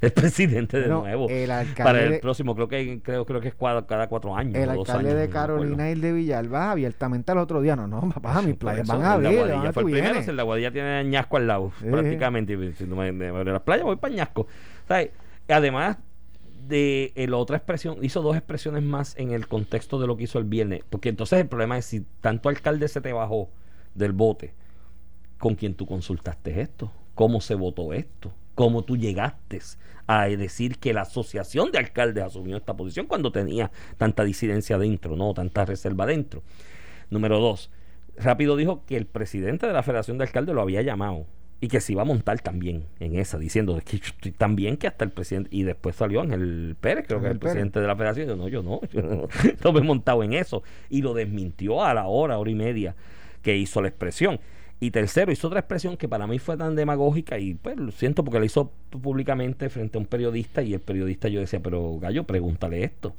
el presidente de nuevo. el alcalde para el próximo, creo que creo, creo que es cada, cada cuatro años. El alcalde años, de no. Carolina y el de Villalba abiertamente al otro día. No, no, papá, mis playas van a. Aguadilla van a fue el primero, vienes. el de Aguadilla tiene añasco al lado, Sí. prácticamente. Y Si no me, me las playas, voy para añasco. ¿Sabes? Además de la otra expresión, hizo dos expresiones más en el contexto de lo que hizo el viernes. Porque entonces el problema es si tanto alcalde se te bajó del bote, ¿con quién tú consultaste esto? ¿Cómo se votó esto? ¿Cómo tú llegaste a decir que la asociación de alcaldes asumió esta posición cuando tenía tanta disidencia dentro, no tanta reserva dentro? Número dos, rápido dijo que el presidente de la Federación de Alcaldes lo había llamado y que se iba a montar también en esa, diciendo que yo estoy tan bien que hasta el presidente, y después salió Ángel Pérez, creo que es el Pérez. presidente de la Federación, y dijo, no, yo no, yo no, no me he montado en eso, y lo desmintió a la hora, hora y media que hizo la expresión. Y tercero, hizo otra expresión que para mí fue tan demagógica y pues lo siento porque la hizo públicamente frente a un periodista y el periodista yo decía, pero gallo, pregúntale esto.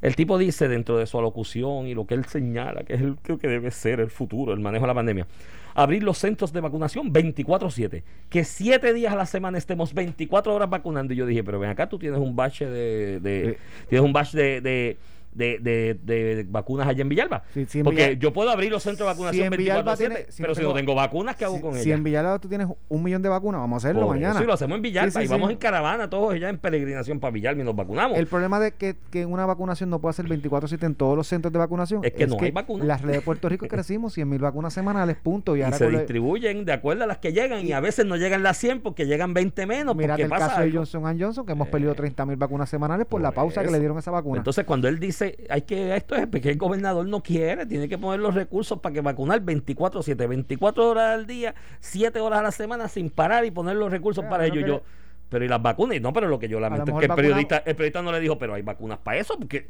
El tipo dice dentro de su alocución y lo que él señala, que es el, creo que debe ser el futuro, el manejo de la pandemia, abrir los centros de vacunación 24/7, que siete días a la semana estemos 24 horas vacunando. Y yo dije, pero ven acá, tú tienes un bache de, de- Eh. tienes un batch de, de, de, de- de vacunas allá en Villalba. Sí, sí, en Porque yo puedo abrir los centros de Si vacunación en Villalba 24/7, tiene- si pero no si no tengo- vacunas, ¿qué hago si, con si ellas? en Villalba tú tienes un millón de vacunas, vamos a hacerlo Por mañana. y lo hacemos en Villalba Sí, sí, y vamos sí. en caravana todos allá en peregrinación para Villalba y nos vacunamos. El problema de que, que una vacunación no puede ser 24-7 en todos los centros de vacunación Es que no hay vacunas. Las redes de Puerto Rico crecimos 100 mil vacunas semanales, punto. Y, y se distribuyen de acuerdo a las que llegan y a veces no llegan las 100 porque llegan 20 menos. Porque el pasa caso de algo. Johnson Johnson, que hemos perdido 30 mil vacunas semanales por, la pausa que le dieron a esa vacuna. Entonces, cuando él dice, hay que, esto es porque el gobernador no quiere, tiene que poner los recursos para que vacunar 24-7, 24 horas al día, 7 horas a la semana sin parar y poner los recursos para ello. que Yo, pero y las vacunas, Y no, pero lo que yo lamento es que el periodista, el periodista no le dijo, pero hay vacunas para eso, porque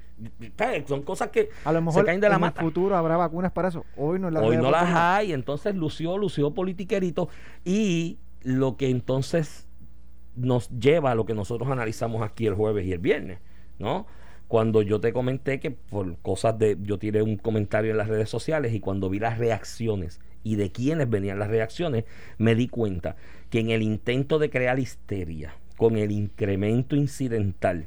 son cosas que a lo mejor se caen de la en mata. el futuro habrá vacunas para eso. Hoy no, en la Hoy no las hay, entonces lució, lució politiquerito y lo que entonces nos lleva a lo que nosotros analizamos aquí el jueves y el viernes, ¿no? Cuando yo te comenté que por cosas de, yo tiré un comentario en las redes sociales y cuando vi las reacciones y de quiénes venían las reacciones, me di cuenta que en el intento de crear histeria, con el incremento incidental,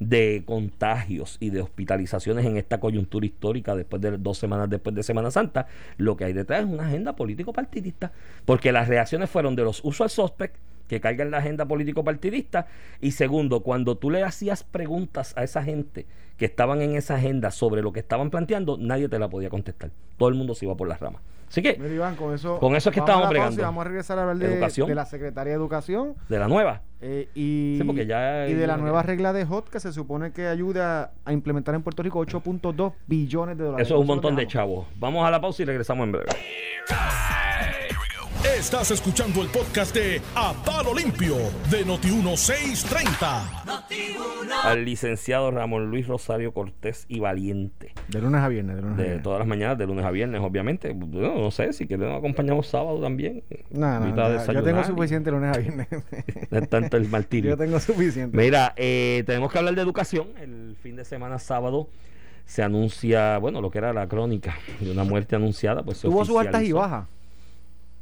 de contagios y de hospitalizaciones en esta coyuntura histórica después de dos semanas después de Semana Santa, lo que hay detrás es una agenda político partidista, porque las reacciones fueron de los usual suspect que cargan la agenda político partidista y segundo, cuando tú le hacías preguntas a esa gente que estaban en esa agenda sobre lo que estaban planteando, nadie te la podía contestar. Todo el mundo se iba por las ramas. Así que Mira, Iván, con eso, Con eso es que estamos bregando. Vamos a regresar a hablar de, Educación. de la Secretaría de Educación de la nueva, eh, y, Sí, porque ya y de la nueva regla de HOT que se supone que ayuda a implementar en Puerto Rico 8.2 billones de dólares. eso es un montón de chavos. Vamos a la pausa y regresamos en breve. Estás escuchando el podcast de A Palo Limpio de Noti1630. Al licenciado Ramón Luis Rosario Cortés y Valiente. De lunes a viernes. De lunes a de viernes. todas las mañanas, de lunes a viernes, obviamente. No, no sé, si quieren acompañamos sábado también. No, no, a yo tengo suficiente lunes a viernes. No es tanto el martirio. yo tengo suficiente. Mira, eh, tenemos que hablar de educación. El fin de semana sábado se anuncia, bueno, lo que era la crónica de una muerte anunciada. Pues Tuvo sus altas y bajas.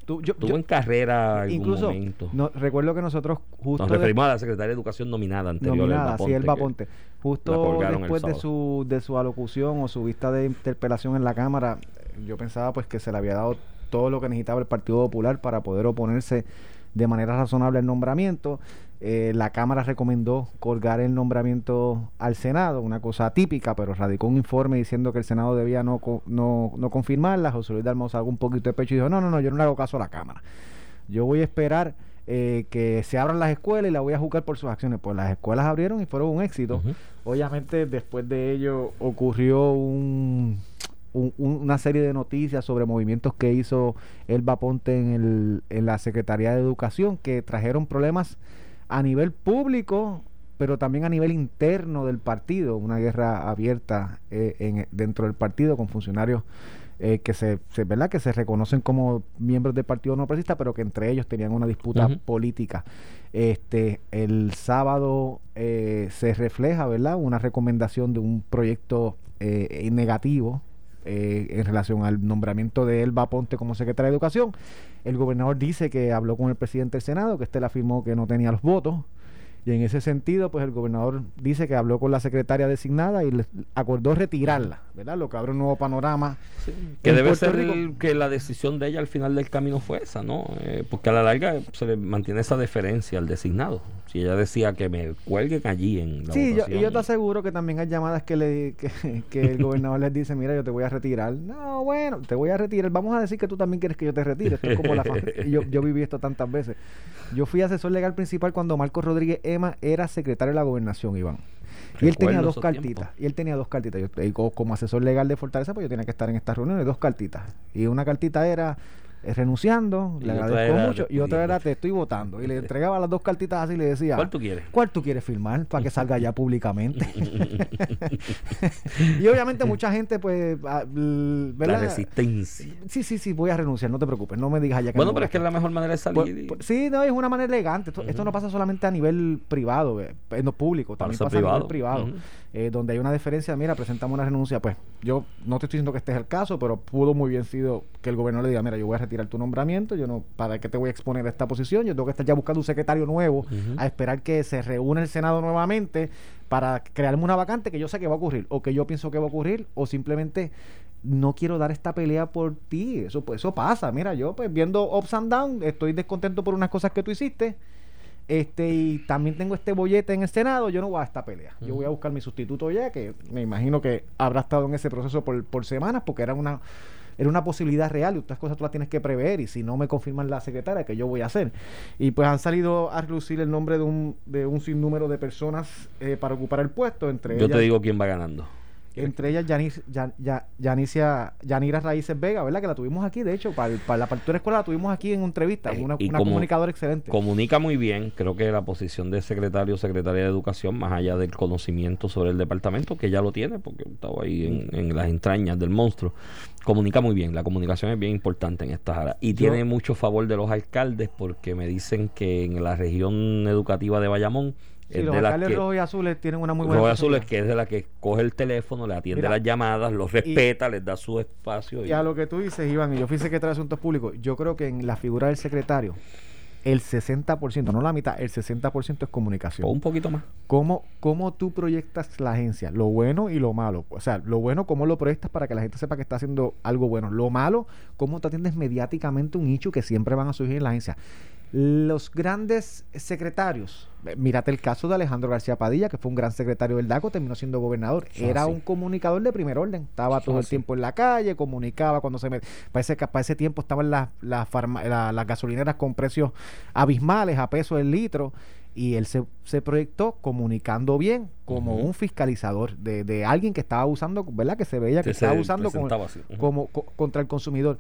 Tú- yo- Estuvo yo- en carrera algún incluso, momento. no, recuerdo que nosotros justo Nos de- referimos a la secretaria de Educación nominada anterior. nominada, Elba sí, Elba Ponte, Ponte. Justo el después de su, de su alocución o su vista de interpelación en la Cámara, yo pensaba pues que se le había dado todo lo que necesitaba el Partido Popular para poder oponerse de manera razonable al nombramiento. Eh, la Cámara recomendó colgar el nombramiento al Senado, una cosa atípica, pero radicó un informe diciendo que el Senado debía no, no, no confirmarla. José Luis Dalmau sacó un poquito de pecho y dijo, no, no, no, yo no le hago caso a la Cámara. Yo voy a esperar eh, que se abran las escuelas y la voy a juzgar por sus acciones. Pues las escuelas abrieron y fueron un éxito. Obviamente después de ello ocurrió un, un- un- una serie de noticias sobre movimientos que hizo Elba Ponte en, el, en la Secretaría de Educación que trajeron problemas a nivel público pero también a nivel interno del partido, una guerra abierta eh, en, dentro del partido con funcionarios eh, que se, se- ¿verdad? que se reconocen como miembros del Partido No Progresista, pero que entre ellos tenían una disputa política. Este, el sábado eh, se refleja, ¿verdad? Una recomendación de un proyecto eh, negativo eh, en relación al nombramiento de Elba Ponte como secretaria de Educación. El gobernador dice que habló con el presidente del Senado, que este le afirmó que no tenía los votos. Y en ese sentido, pues el gobernador dice que habló con la secretaria designada y le acordó retirarla, ¿verdad? Lo que abre un nuevo panorama. Que debe Puerto ser el- que la decisión de ella al final del camino fue esa, ¿no? Eh, porque a la larga se le mantiene esa deferencia al designado. Si ella decía que me cuelguen allí en la Sí, yo, y yo te aseguro que también hay llamadas que, le, que, que el gobernador les dice, mira, yo te voy a retirar. No, bueno, te voy a retirar. Vamos a decir que tú también quieres que yo te retire. Esto es como la yo, yo viví esto tantas veces. Yo fui asesor legal principal cuando Marcos Rodríguez Era secretario de la gobernación, Iván. Y él tenía dos cartitas. tiempos. Y él tenía dos cartitas. Yo, co- como asesor legal de Fortaleza, pues yo tenía que estar en estas reuniones, dos cartitas. Y una cartita era eh, renunciando, Y le agradezco mucho, y otra era te estoy votando. Y le entregaba las dos cartitas así y le decía, ¿Cuál tú quieres? ¿Cuál tú quieres firmar para que salga ya públicamente? y obviamente mucha gente, pues, ah, La resistencia. Sí, sí, sí, voy a renunciar, no te preocupes, no me digas ya que Bueno, no pero es que es la mejor manera de salir. pues, y- pues, sí, no, es una manera elegante. Esto, esto no pasa solamente a nivel privado, eh, en lo público, también Pasa pasa a nivel privado. privado. Eh, donde hay una diferencia, mira, presentamos una renuncia. Pues yo no te estoy diciendo que este es el caso, pero pudo muy bien sido que el gobernador le diga, mira, yo voy a retirar tu nombramiento, yo no, ¿para qué te voy a exponer a esta posición? Yo tengo que estar ya buscando un secretario nuevo, a esperar que se reúna el Senado nuevamente para crearme una vacante que yo sé que va a ocurrir, o que yo pienso que va a ocurrir, o simplemente no quiero dar esta pelea por ti. Eso, pues, eso pasa. Mira, yo pues viendo ups and downs, estoy descontento por unas cosas que tú hiciste. Este, y también tengo este bollete en el Senado, yo no voy a esta pelea. Yo voy a buscar mi sustituto ya, que me imagino que habrá estado en ese proceso por, por semanas, porque era una, era una posibilidad real y otras cosas tú las tienes que prever. Y si no me confirman la secretaria, que yo voy a hacer? Y pues han salido a relucir el nombre de un, de un sinnúmero de personas eh, para ocupar el puesto, entre Yo ellas te digo quién va ganando. Entre ellas Yanis, Yan- Ya- Yanicia, Yanira Raíces Vega, ¿verdad? Que la tuvimos aquí, de hecho, para, el- para la apertura escolar la tuvimos aquí en entrevista, Eh, una, y una como- comunicadora excelente. Comunica muy bien, creo que la posición de secretario o secretaria de educación, más allá del conocimiento sobre el departamento, que ya lo tiene, porque estaba ahí en, en las entrañas del monstruo, comunica muy bien, la comunicación es bien importante en estas áreas. Y Yo- tiene mucho favor de los alcaldes, porque me dicen que en la región educativa de Bayamón, Sí, los alcaldes que... rojos y azules tienen una muy buena Rojo y Azul es personalidad. que es de la que coge el teléfono, le atiende Mira, las llamadas, los respeta, les da su espacio. Y a lo que tú dices, Iván, y yo fui secretario de Asuntos Públicos, yo creo que en la figura del secretario, el 60%, no la mitad, el 60% es comunicación. O un poquito más. ¿Cómo, ¿Cómo tú proyectas la agencia? Lo bueno y lo malo. O sea, lo bueno, ¿cómo lo proyectas para que la gente sepa que está haciendo algo bueno? Lo malo, ¿cómo tú atiendes mediáticamente un nicho que siempre van a surgir en la agencia? Los grandes secretarios, eh, mírate el caso de Alejandro García Padilla, que fue un gran secretario del DACO, terminó siendo gobernador. Es Era un comunicador de primer orden. Estaba Eso todo el tiempo en la calle, comunicaba cuando se met... para, ese, para ese tiempo estaban las, las, farma- la- las gasolineras con precios abismales, a peso el litro. Y él se, se proyectó comunicando bien como un fiscalizador de, de alguien que estaba usando, ¿verdad? Que se veía que estaba se usando como, co- contra el consumidor.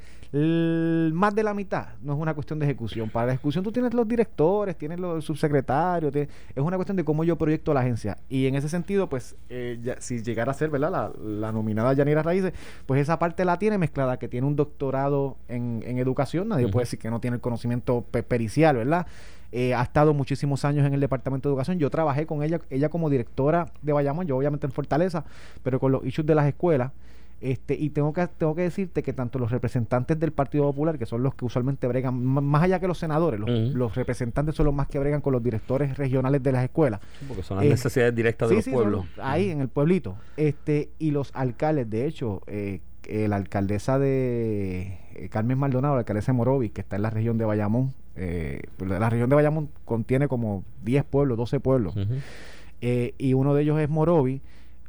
Más de la mitad no es una cuestión de ejecución. Para la ejecución tú tienes los directores, tienes los subsecretarios, tienes- es una cuestión de cómo yo proyecto la agencia. Y en ese sentido, pues, eh, ya- si llegara a ser, ¿verdad? La, la nominada Yanira Raíces, pues esa parte la tiene mezclada, que tiene un doctorado en, en educación, nadie puede decir que no tiene el conocimiento pe- pericial, ¿verdad? Eh, ha estado muchísimos años en el Departamento de Educación. Yo trabajé con ella, ella como directora de Bayamón, yo obviamente en Fortaleza, pero con los issues de las escuelas. Este, y tengo que, tengo que decirte que tanto los representantes del Partido Popular, que son los que usualmente bregan, más allá que los senadores, los, representantes son los más que bregan con los directores regionales de las escuelas. Porque son las Eh, necesidades directas de los sí, pueblos. son ahí en el pueblito. Este, y los alcaldes, de hecho, eh, eh, la alcaldesa de eh, Carmen Maldonado, la alcaldesa de Morovis, que está en la región de Bayamón, eh, la región de Bayamón contiene como 10 pueblos, 12 pueblos, eh, y uno de ellos es Morovis.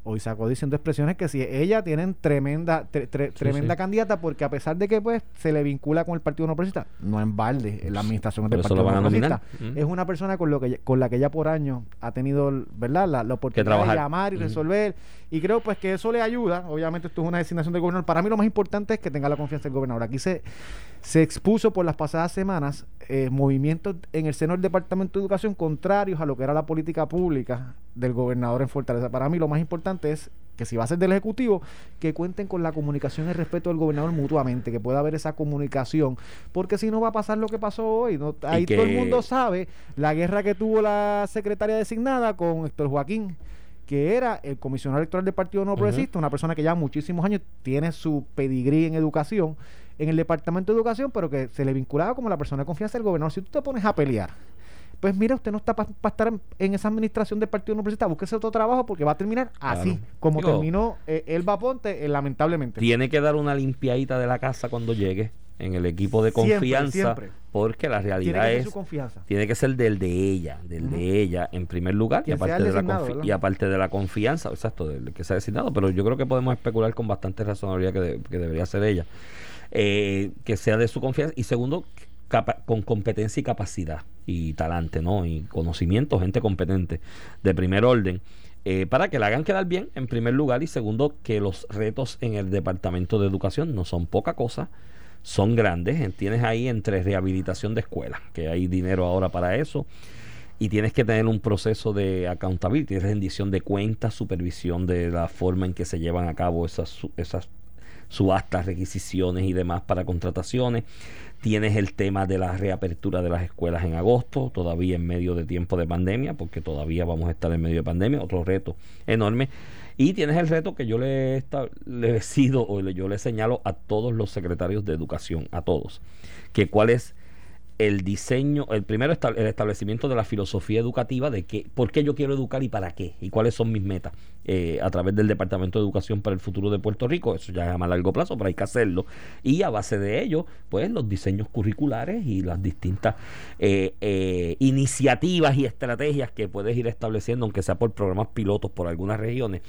Hoy sacó diciendo expresiones que si ella tienen tremenda tre- tre- tremenda sí. candidata porque a pesar de que pues se le vincula con el Partido No Progresista, no en balde en la administración del Partido No. Progresista. Ujú. Es una persona con lo que con la que ella por años ha tenido, ¿verdad? La, la oportunidad de llamar y resolver. Y creo pues que eso le ayuda. Obviamente esto es una designación del gobernador. Para mí lo más importante es que tenga la confianza del gobernador. Aquí se, se expuso por las pasadas semanas eh, movimientos en el seno del Departamento de Educación contrarios a lo que era la política pública del gobernador en Fortaleza. Para mí lo más importante es que si va a ser del Ejecutivo, que cuenten con la comunicación y el respeto del gobernador mutuamente, que pueda haber esa comunicación, porque si no va a pasar lo que pasó hoy. ¿no? Ahí todo el mundo sabe la guerra que tuvo la secretaria designada con Héctor Joaquín que era el comisionado electoral del Partido No. Progresista, una persona que ya muchísimos años tiene su pedigrí en educación en el Departamento de Educación, pero que se le vinculaba como la persona de confianza del gobernador. Si tú te pones a pelear, pues mira, usted no está para estar en, en esa administración del Partido No Progresista, búsquese otro trabajo porque va a terminar así, Claro. como Digo, terminó eh, Elba Ponte, eh, lamentablemente. Tiene que dar una limpiadita de la casa cuando llegue en el equipo de confianza, siempre. porque la Tiene que realidad es su confianza. tiene que ser del de ella, del de ella en primer lugar y aparte, de la y aparte de la confianza, exacto, del que sea designado, pero yo creo que podemos especular con bastante razonabilidad que, de- que debería ser ella, Eh, que sea de su confianza y segundo, con competencia y capacidad y talante, ¿no? Y conocimiento, gente competente de primer orden. eh, para que la hagan quedar bien, en primer lugar, y segundo, que los retos en el Departamento de Educación no son poca cosa, son grandes. Tienes ahí entre rehabilitación de escuelas, que hay dinero ahora para eso, y tienes que tener un proceso de accountability, rendición de cuentas, supervisión de la forma en que se llevan a cabo esas, esas subastas, requisiciones y demás para contrataciones. Tienes el tema de la reapertura de las escuelas en agosto, todavía en medio de tiempo de pandemia, porque todavía vamos a estar en medio de pandemia, otro reto enorme. Y tienes el reto que yo le he establecido o yo le señalo a todos los secretarios de educación, a todos, que cuál es el diseño, el primero el establecimiento de la filosofía educativa de que, por qué yo quiero educar y para qué, y cuáles son mis metas eh, a través del Departamento de Educación para el futuro de Puerto Rico, eso ya es a largo plazo, pero hay que hacerlo, y a base de ello, pues los diseños curriculares y las distintas eh, eh, iniciativas y estrategias que puedes ir estableciendo, aunque sea por programas pilotos por algunas regiones,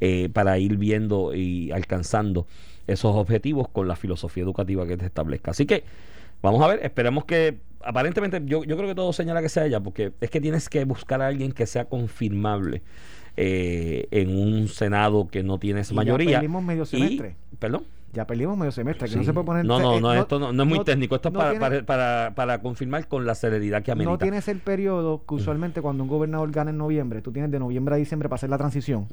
eh, para ir viendo y alcanzando esos objetivos con la filosofía educativa que te establezca. Así que Vamos a ver, esperemos que aparentemente yo, yo creo que todo señala que sea ella, porque es que tienes que buscar a alguien que sea confirmable eh, en un Senado que no tienes Y ya mayoría. perdimos medio Y- semestre. perdón. Ya perdimos medio semestre, que no se puede poner... no, no, eh, no, esto no, no es muy técnico, esto es no para, tiene- para, para, para confirmar con la celeridad que amerita. No tienes el periodo que usualmente cuando un gobernador gana en noviembre, tú tienes de noviembre a diciembre para hacer la transición.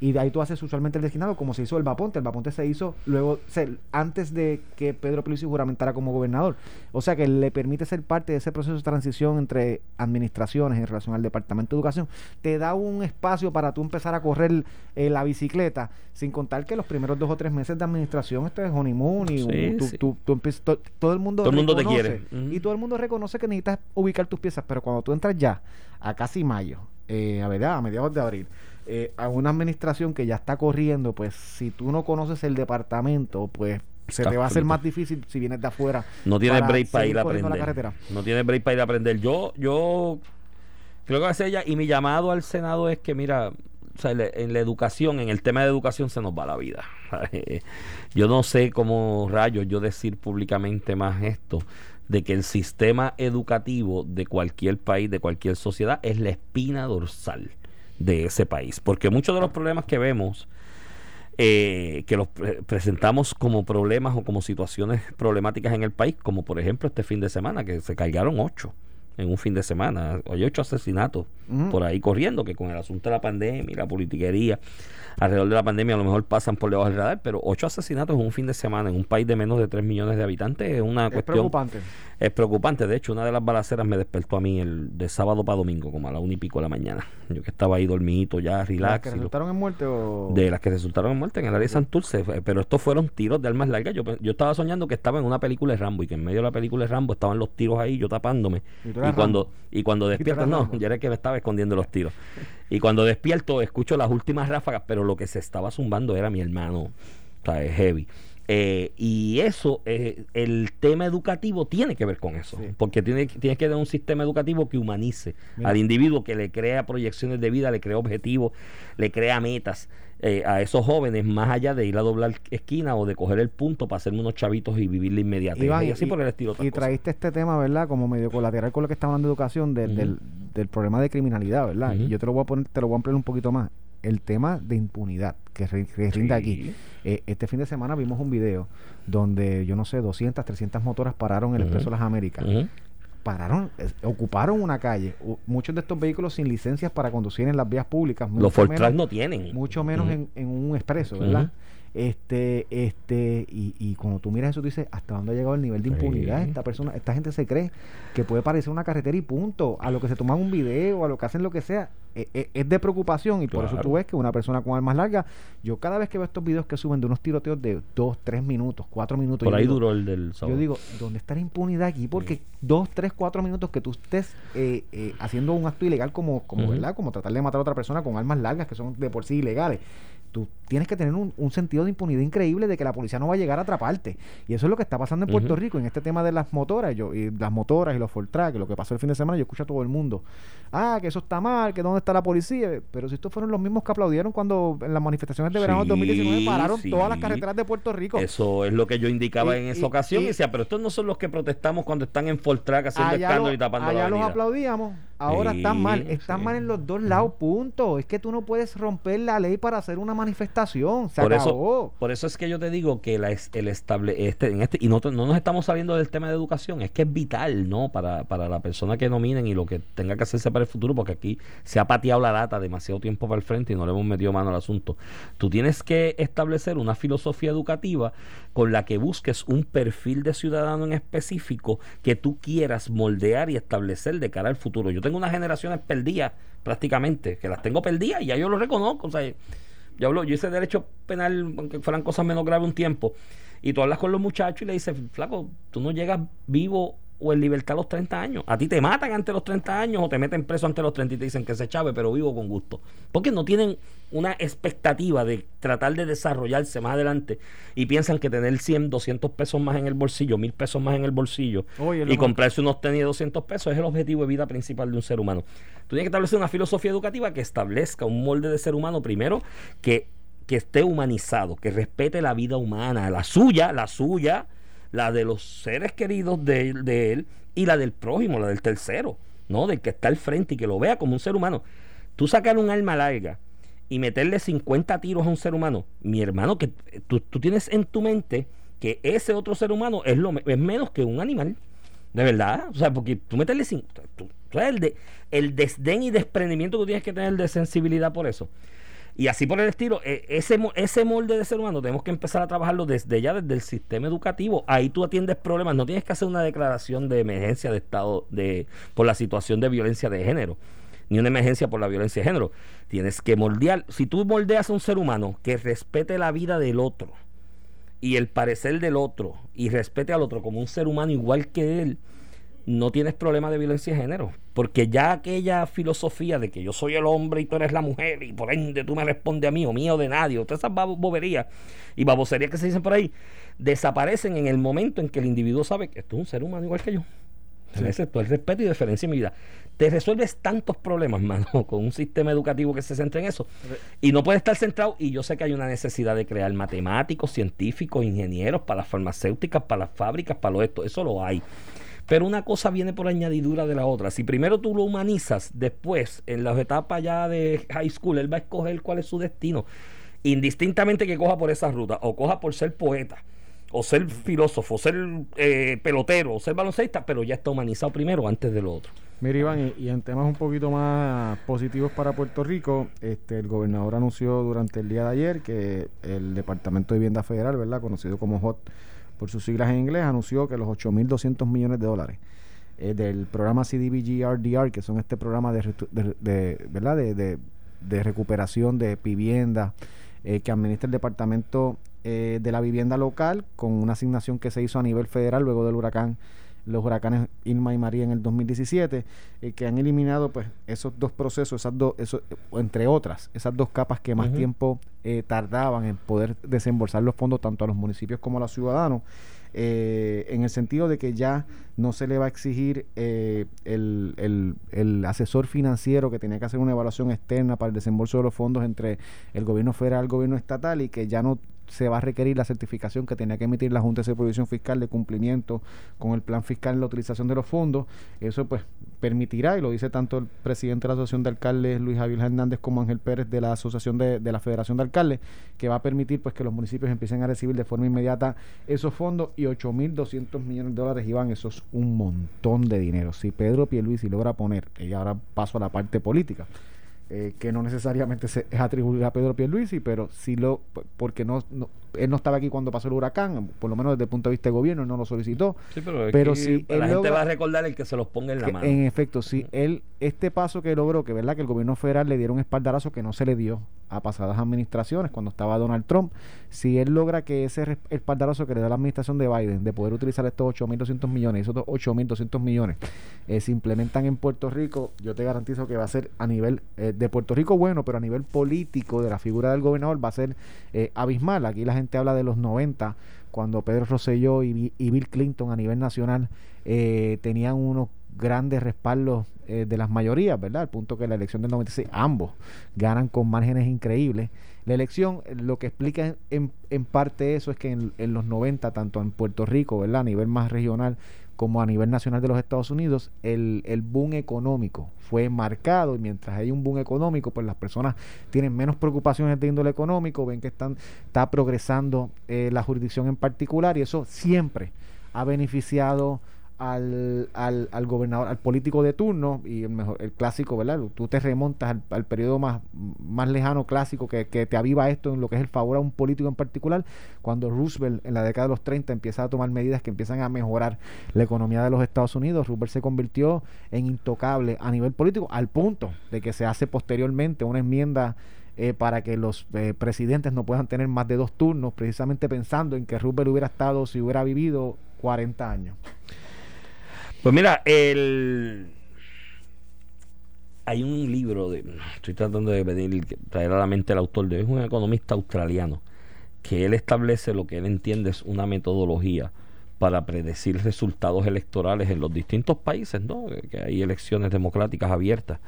Y de ahí tú haces usualmente el designado, como se hizo el Vaponte. El Vaponte se hizo luego, se- antes de que Pedro Pierluisi juramentara como gobernador. O sea que le permite ser parte de ese proceso de transición entre administraciones en relación al Departamento de Educación. Te da un espacio para tú empezar a correr eh, la bicicleta, sin contar que los primeros dos o tres meses de administración, esto es honeymoon y Sí, un- tú- sí. tú- tú empiezas- to- todo el mundo Todo el mundo te quiere. Y todo el mundo reconoce que necesitas ubicar tus piezas, pero cuando tú entras ya a casi mayo, eh, a verdad, a mediados de abril, eh, a una administración que ya está corriendo, pues si tú no conoces el departamento, pues se te va a hacer más difícil si vienes de afuera. No tienes para break para ir a aprender. la. No tienes break para ir a aprender. Yo, yo creo que va a ser ella. Y mi llamado al Senado es que, mira, en la educación, en el tema de educación se nos va la vida. yo no sé cómo rayos yo decir públicamente más esto de que el sistema educativo de cualquier país, de cualquier sociedad, es la espina dorsal de ese país. Porque muchos de los problemas que vemos eh, que los pre- presentamos como problemas o como situaciones problemáticas en el país, como por ejemplo este fin de semana, que se cargaron ocho en un fin de semana, hay ocho asesinatos Por ahí corriendo, que con el asunto de la pandemia y la politiquería alrededor de la pandemia a lo mejor pasan por debajo del radar, pero ocho asesinatos en un fin de semana en un país de menos de 3 millones de habitantes es una Es cuestión preocupante. es preocupante. De hecho, una de las balaceras me despertó a mí el de sábado para domingo, como a la una y pico de la mañana. Yo que estaba ahí dormidito ya, ¿Las relax. que y lo- resultaron en muerte o...? de las que resultaron en muerte en el área de Santurce, eh, pero estos fueron tiros de armas largas. Yo, yo estaba soñando que estaba en una película de Rambo y que en medio de la película de Rambo estaban los tiros ahí, yo tapándome. ¿Y Y cuando, y cuando eras no, yo era que me estaba escondiendo los tiros. Y cuando despierto, escucho las últimas ráfagas, pero lo que se estaba zumbando era mi hermano, o sea, heavy. Eh, y eso, eh, el tema educativo tiene que ver con eso, Sí. porque tiene, tienes que tener un sistema educativo que humanice Mira. al individuo, que le crea proyecciones de vida, le crea objetivos, le crea metas eh, a esos jóvenes, más allá de ir a doblar esquina o de coger el punto para hacerme unos chavitos y vivir la inmediatez. Iván, y así por el estilo. Y traíste este tema, ¿verdad? Como medio colateral con lo que está hablando de educación, de- del, del problema de criminalidad, ¿verdad? Y yo te lo voy a poner, te lo voy a ampliar un poquito más. El tema de impunidad que, que rinde Sí. aquí. Eh, este fin de semana vimos un video donde, yo no sé, 200, 300 motoras pararon el. Expreso de las Américas. Pararon, eh, ocuparon una calle. Muchos de estos vehículos sin licencias para conducir en las vías públicas. Los Fortran no tienen. mucho menos en, en un expreso, ¿verdad? Este, este, y, y cuando tú miras eso, tú dices, ¿hasta dónde ha llegado el nivel de impunidad? Sí. Esta persona, esta gente se cree que puede parecer una carretera y punto. A lo que se toman un video, a lo que hacen lo que sea, e- e- es, de preocupación. Y por eso tú ves que una persona con armas largas, yo cada vez que veo estos videos que suben de unos tiroteos de dos, tres minutos, cuatro minutos, Por ahí digo, duró el del sábado. yo digo, ¿dónde está la impunidad aquí? Porque dos, tres, cuatro minutos que tú estés eh, eh, haciendo un acto ilegal como, como. ¿verdad? Como tratar de matar a otra persona con armas largas que son de por sí ilegales. Tú tienes que tener un, un sentido de impunidad increíble de que la policía no va a llegar a atraparte. Y eso es lo que está pasando en Puerto. Rico en este tema de las motoras. Yo, y las motoras y los Fortrack, lo que pasó el fin de semana, yo escucho a todo el mundo. Ah, que eso está mal, que dónde está la policía. Pero si estos fueron los mismos que aplaudieron cuando en las manifestaciones de verano del Sí, 2019 pararon sí. todas las carreteras de Puerto Rico. Eso es lo que yo indicaba Y- en esa y- ocasión. y- decía, pero estos no son los que protestamos cuando están en Fortrack haciendo allá escándalo lo- y tapando allá la los avenida. aplaudíamos, ahora Sí, están mal, están sí. mal en los dos lados, punto. Es que tú no puedes romper la ley para hacer una manifestación, se por acabó. eso, por eso es que yo te digo que la, el estable, este, en este, y no, te- no nos estamos saliendo del tema de educación, es que es vital, ¿no? Para, para la persona que nominen y lo que tenga que hacerse para el futuro, porque aquí se ha pateado la lata demasiado tiempo para el frente y no le hemos metido mano al asunto. Tú tienes que establecer una filosofía educativa con la que busques un perfil de ciudadano en específico que tú quieras moldear y establecer de cara al futuro. Yo tengo unas generaciones perdidas prácticamente, que las tengo perdidas y ya yo lo reconozco. O sea, yo hablo, yo hice derecho penal, aunque fueran cosas menos graves un tiempo, y tú hablas con los muchachos y le dices, flaco, tú no llegas vivo o en libertad a los 30 años. A ti te matan ante los 30 años o te meten preso ante los 30 y te dicen que se chave, pero vivo con gusto. Porque no tienen una expectativa de tratar de desarrollarse más adelante y piensan que tener 100, 200 pesos más en el bolsillo, 1000 pesos más en el bolsillo Oye, y comprarse unos tenis de 200 pesos es el objetivo de vida principal de un ser humano. Tú tienes que establecer una filosofía educativa que establezca un molde de ser humano primero que, que esté humanizado, que respete la vida humana, la suya, la suya, la de los seres queridos de, de él y la del prójimo, la del tercero, ¿no? Del que está al frente y que lo vea como un ser humano. Tú sacar un arma larga y meterle 50 tiros a un ser humano, mi hermano, que tú, tú tienes en tu mente que ese otro ser humano es, lo, menos que un animal. De verdad. O sea, porque tú meterle tú- el, de, el desdén y desprendimiento que tienes que tener de sensibilidad por eso. Y así por el estilo, eh, ese, ese molde de ser humano tenemos que empezar a trabajarlo desde ya, desde el sistema educativo. Ahí tú atiendes problemas. No tienes que hacer una declaración de emergencia de estado de por la situación de violencia de género, ni una emergencia por la violencia de género. Tienes que moldear. Si tú moldeas a un ser humano que respete la vida del otro y el parecer del otro y respete al otro como un ser humano igual que él, no tienes problema de violencia de género. Porque ya aquella filosofía de que yo soy el hombre y tú eres la mujer y por ende tú me respondes a mí o mío de nadie, o todas esas boberías y baboserías que se dicen por ahí, desaparecen en el momento en que el individuo sabe que esto es un ser humano igual que yo. Ese es todo el respeto y deferencia en mi vida. Te resuelves tantos problemas, mano, con un sistema educativo que se centra en eso. Y no puede estar centrado, y yo sé que hay una necesidad de crear matemáticos, científicos, ingenieros para las farmacéuticas, para las fábricas, para lo esto, eso lo hay. Pero una cosa viene por añadidura de la otra. Si primero tú lo humanizas, después, en las etapas ya de high school, él va a escoger cuál es su destino. Indistintamente que coja por esa ruta, o coja por ser poeta, o ser filósofo, o ser eh, pelotero, o ser baloncesta, pero ya está humanizado primero antes de lo otro. Mira Iván, y, en temas un poquito más positivos para Puerto Rico, este, el gobernador anunció durante el día de ayer que el Departamento de Vivienda Federal, ¿verdad? conocido como HOT por sus siglas en inglés, anunció que los 8.200 millones de dólares eh, del programa CDBG-RDR, que son este programa de, ¿verdad? De, de, recuperación de vivienda eh, que administra el Departamento eh, de la Vivienda Local, con una asignación que se hizo a nivel federal luego del huracán los huracanes Irma y María en el 2017, eh, que han eliminado pues esos dos procesos, esas dos, eso, entre otras, esas dos capas que más tiempo eh, tardaban en poder desembolsar los fondos tanto a los municipios como a los ciudadanos. Eh, en el sentido de que ya no se le va a exigir el, el, el, asesor financiero que tenía que hacer una evaluación externa para el desembolso de los fondos entre el gobierno federal y el gobierno estatal y que ya no se va a requerir la certificación que tenía que emitir la Junta de Supervisión Fiscal de cumplimiento con el plan fiscal en la utilización de los fondos. Eso pues permitirá, y lo dice tanto el presidente de la Asociación de Alcaldes, Luis Javier Hernández, como Ángel Pérez de la Asociación de, de, la Federación de Alcaldes, que va a permitir pues que los municipios empiecen a recibir de forma inmediata esos fondos y 8.200 millones de dólares, Iván, eso es un montón de dinero. Si Pedro Pierluisi logra poner, y ahora paso a la parte política, eh, que no necesariamente se, es atribuir a Pedro Pierluisi, pero sí lo, porque no, él no estaba aquí cuando pasó el huracán, por lo menos desde el punto de vista de gobierno, no lo solicitó. Sí, pero, si la gente va a recordar el que se los ponga en la mano. En efecto, si él, este paso que logró, que verdad que el gobierno federal le diera un espaldarazo que no se le dio a pasadas administraciones cuando estaba Donald Trump, si él logra que ese espaldarazo que le da la administración de Biden de poder utilizar estos 8.200 millones esos 8.200 millones eh, se implementan en Puerto Rico, yo te garantizo que va a ser a nivel eh, de Puerto Rico bueno, pero a nivel político de la figura del gobernador va a ser eh, abismal. Aquí la gente habla de los 90, cuando Pedro Rosselló y, Bill Clinton a nivel nacional eh, tenían unos grandes respaldos eh, de las mayorías, ¿verdad? Al punto que la elección del 96 ambos ganan con márgenes increíbles. La elección, lo que explica en, en parte eso es que en, en, los 90, tanto en Puerto Rico, ¿verdad? A nivel más regional, como a nivel nacional de los Estados Unidos, el, el, boom económico fue marcado y mientras hay un boom económico, pues las personas tienen menos preocupaciones de índole económico, ven que están, está progresando eh, la jurisdicción en particular y eso siempre ha beneficiado al, al, al, gobernador, al político de turno, y el mejor, el clásico, ¿verdad? Tú te remontas al, periodo más, más lejano clásico que, que, te aviva esto en lo que es el favor a un político en particular, cuando Roosevelt en la década de los 30 empieza a tomar medidas que empiezan a mejorar la economía de los Estados Unidos, Roosevelt se convirtió en intocable a nivel político, al punto de que se hace posteriormente una enmienda eh, para que los eh, presidentes no puedan tener más de dos turnos, precisamente pensando en que Roosevelt hubiera estado, si hubiera vivido 40 años. Pues mira, el... hay un libro, de, estoy tratando de pedir, traer a la mente el autor de es un economista australiano, que él establece lo que él entiende es una metodología para predecir resultados electorales en los distintos países, ¿no? Que hay elecciones democráticas abiertas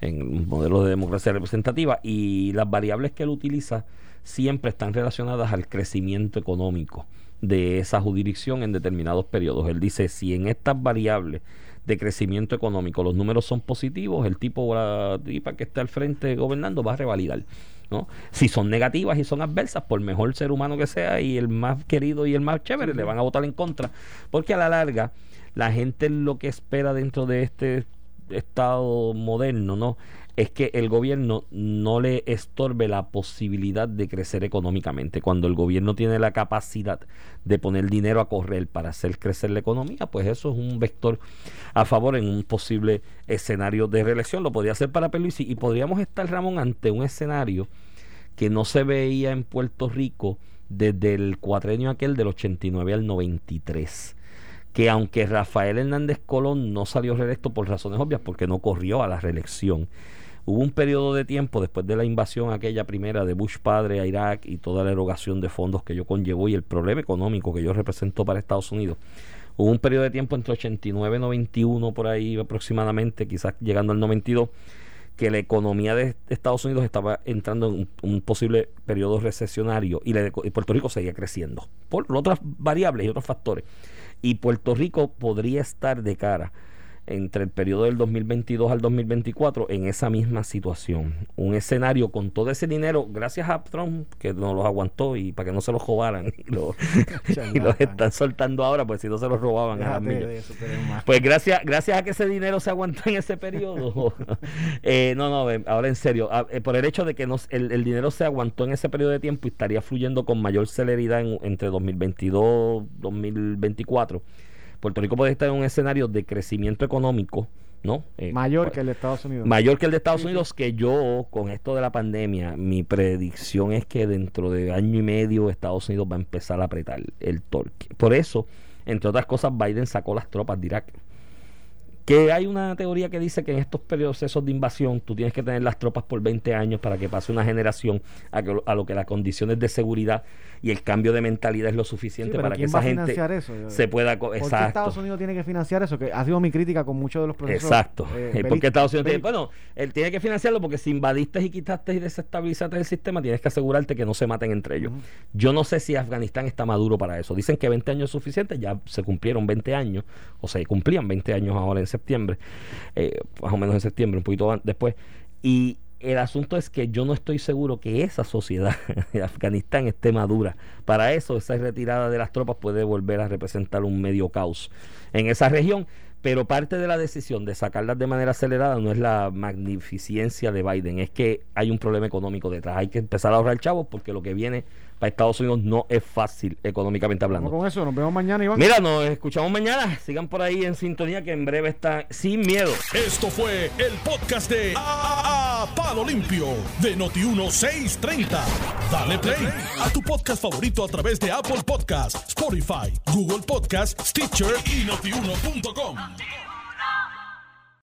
en un modelo de democracia representativa y las variables que él utiliza siempre están relacionadas al crecimiento económico de esa jurisdicción en determinados periodos. Él dice, si en estas variables de crecimiento económico los números son positivos, el tipo o la tipa que está al frente gobernando va a revalidar. ¿no? Si son negativas y son adversas, por mejor ser humano que sea y el más querido y el más chévere, le van a votar en contra. Porque a la larga, la gente lo que espera dentro de este Estado moderno, ¿no? Es que el gobierno no le estorbe la posibilidad de crecer económicamente. Cuando el gobierno tiene la capacidad de poner dinero a correr para hacer crecer la economía, pues eso es un vector a favor en un posible escenario de reelección. Lo podría hacer para Peluisi y podríamos estar, Ramón, ante un escenario que no se veía en Puerto Rico desde el cuatrenio aquel del 89 al 93 que aunque Rafael Hernández Colón no salió reelecto por razones obvias, porque no corrió a la reelección, Hubo un periodo de tiempo después de la invasión aquella primera de Bush padre a Irak y toda la erogación de fondos que yo conllevó y el problema económico que yo represento para Estados Unidos. Hubo un periodo de tiempo entre 89 y 91 por ahí aproximadamente, quizás llegando al 92, que la economía de Estados Unidos estaba entrando en un, posible periodo recesionario y, y Puerto Rico seguía creciendo por otras variables y otros factores. Y Puerto Rico podría estar de cara entre el periodo del 2022 al 2024 en esa misma situación. Un escenario con todo ese dinero, gracias a Trump, que no los aguantó y para que no se los robaran y, lo- y los están soltando ahora, pues si no se los robaban. de eso. Pues gracias, gracias a que ese dinero se aguantó en ese periodo. eh, no, no, eh, ahora en serio, ah, eh, por el hecho de que nos, el, el dinero se aguantó en ese periodo de tiempo y estaría fluyendo con mayor celeridad en- entre 2022 2024, Puerto Rico puede estar en un escenario de crecimiento económico, ¿no? Eh, Mayor pues, que el de Estados Unidos. Mayor que el de Estados Unidos, que yo, con esto de la pandemia, mi predicción es que dentro de año y medio Estados Unidos va a empezar a apretar el torque. Por eso, entre otras cosas, Biden sacó las tropas de Irak. Que hay una teoría que dice que en estos procesos de invasión tú tienes que tener las tropas por 20 años para que pase una generación a, que- a lo que las condiciones de seguridad y el cambio de mentalidad es lo suficiente para que ¿quién va esa gente eso? se pueda... co- ¿Por qué Exacto. Estados Unidos tiene que financiar eso? Que ha sido mi crítica con muchos de los procesos. Exacto. eh, porque Estados Unidos tiene, bueno, él tiene que financiarlo porque si invadiste y quitaste y desestabilizaste el sistema, tienes que asegurarte que no se maten entre ellos. Yo no sé si Afganistán está maduro para eso. Dicen que 20 años es suficiente, ya se cumplieron 20 años, o se cumplían 20 años ahora en septiembre, eh, más o menos en septiembre, un poquito después. Y el asunto es que yo no estoy seguro que esa sociedad de Afganistán esté madura. Para eso, esa retirada de las tropas puede volver a representar un medio caos en esa región. Pero parte de la decisión de sacarlas de manera acelerada no es la magnificencia de Biden, es que hay un problema económico detrás. Hay que empezar a ahorrar chavos porque lo que viene para Estados Unidos no es fácil económicamente Vamos hablando. con eso, nos vemos mañana, Iván. Mira, nos escuchamos mañana. Sigan por ahí en sintonía que en breve está sin miedo. Esto fue el podcast de A, A- Palo Limpio de Noti1630. Dale play a tu podcast favorito a través de Apple Podcasts, Spotify, Google Podcasts, Stitcher y notiuno.com.